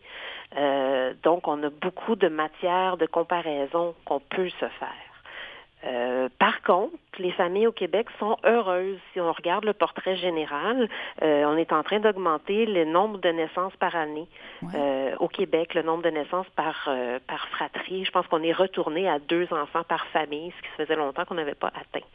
Euh, donc, on a beaucoup de matière de comparaison qu'on peut se faire. Euh, par contre, les familles au Québec sont heureuses. Si on regarde le portrait général, euh, on est en train d'augmenter le nombre de naissances par année euh, au Québec, le nombre de naissances par par fratrie. Je pense qu'on est retourné à deux enfants par famille, ce qui faisait longtemps qu'on n'avait pas atteint.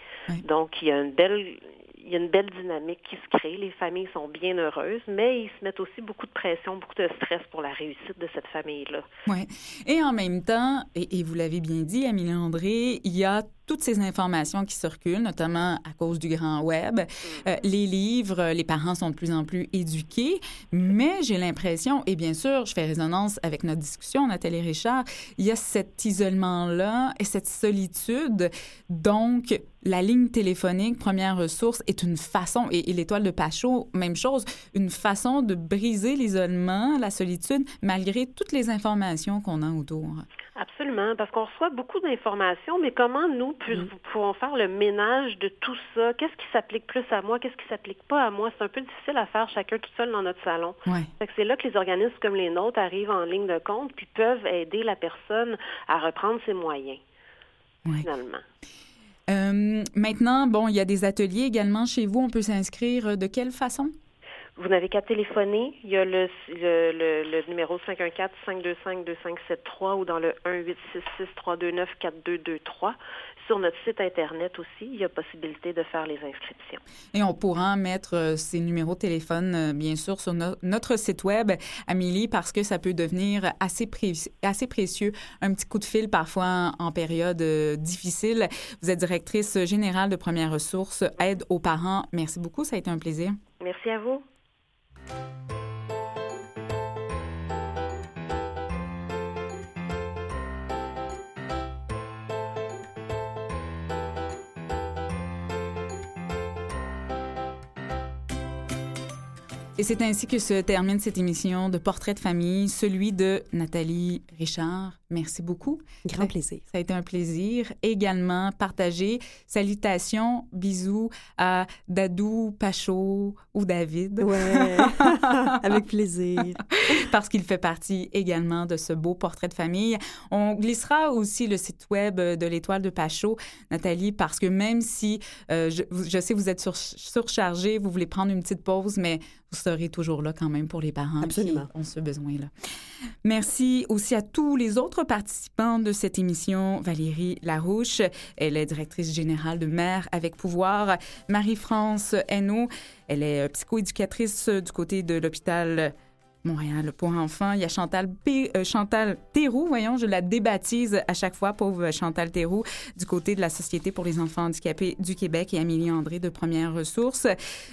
Donc, il y a une belle il y a une belle dynamique qui se crée. Les familles sont bien heureuses, mais ils se mettent aussi beaucoup de pression, beaucoup de stress pour la réussite de cette famille-là.
Oui. Et en même temps, et, et vous l'avez bien dit, Amélie André, il y a toutes ces informations qui circulent, notamment à cause du grand web. Euh, mm. les livres, les parents sont de plus en plus éduqués, mais j'ai l'impression, et bien sûr, je fais résonance avec notre discussion, Nathalie Richard, il y a cet isolement-là et cette solitude. Donc, la ligne téléphonique, première ressource, est une façon, et, l'étoile de Pachot, même chose, une façon de briser l'isolement, la solitude, malgré toutes les informations qu'on a autour.
Absolument, parce qu'on reçoit beaucoup d'informations, mais comment nous mm. pouvons faire le ménage de tout ça? Qu'est-ce qui s'applique plus à moi? Qu'est-ce qui s'applique pas à moi? C'est un peu difficile à faire chacun tout seul dans notre salon. C'est là que les organismes comme les nôtres arrivent en ligne de compte puis peuvent aider la personne à reprendre ses moyens, finalement.
Euh, maintenant, bon, il y a des ateliers également chez vous. On peut s'inscrire de quelle façon?
Vous n'avez qu'à téléphoner. Il y a le, le, le, numéro 514-525-2573 ou dans le 1-866-329-4223. Sur notre site Internet aussi, il y a possibilité de faire les inscriptions.
Et on pourra mettre euh, ces numéros de téléphone, euh, bien sûr, sur notre site Web, Amélie, parce que ça peut devenir assez, assez précieux. Un petit coup de fil parfois en, période euh, difficile. Vous êtes directrice générale de Première Ressources, aide aux parents. Merci beaucoup. Ça a été un plaisir.
Merci à vous.
Et c'est ainsi que se termine cette émission de Portrait de famille, celui de Nathalie Richard. Merci beaucoup.
Grand plaisir.
Ça a été un plaisir. Également, partagé. Salutations, bisous à Dadou, Pachot ou David.
Ouais, avec plaisir.
Parce qu'il fait partie également de ce beau portrait de famille. On glissera aussi le site web de l'Étoile de Pachot, Nathalie, parce que même si euh, je, je, sais que vous êtes sur, surchargé, vous voulez prendre une petite pause, mais vous serez toujours là quand même pour les parents
Absolument.
qui ont ce besoin-là. Merci aussi à tous les autres participants de cette émission. Valérie Larouche, elle est directrice générale de Mère avec pouvoir. Marie-France Hainaut, elle est psychoéducatrice du côté de l'hôpital Montréal pour enfants. Il y a Chantal, P... euh, Chantal Théroux, voyons, je la débaptise à chaque fois, pauvre Chantal Théroux, du côté de la Société pour les enfants handicapés du Québec et Amélie André de Première Ressources.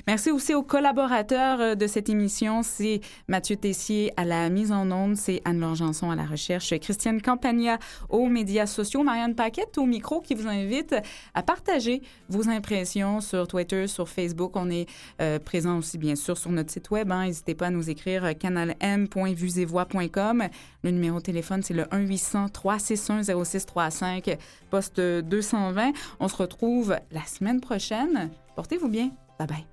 Merci aussi aux collaborateurs de cette émission. C'est Mathieu Tessier à la mise en onde, c'est Anne-Laure Janson à la recherche, Christiane Campagna aux médias sociaux, Marianne Paquette au micro qui vous invite à partager vos impressions sur Twitter, sur Facebook. On est euh, présent aussi, bien sûr, sur notre site web. Hein. N'hésitez pas à nous écrire canal Le numéro de téléphone, c'est le 1-800-361-0635, poste 220. On se retrouve la semaine prochaine. Portez-vous bien. Bye bye.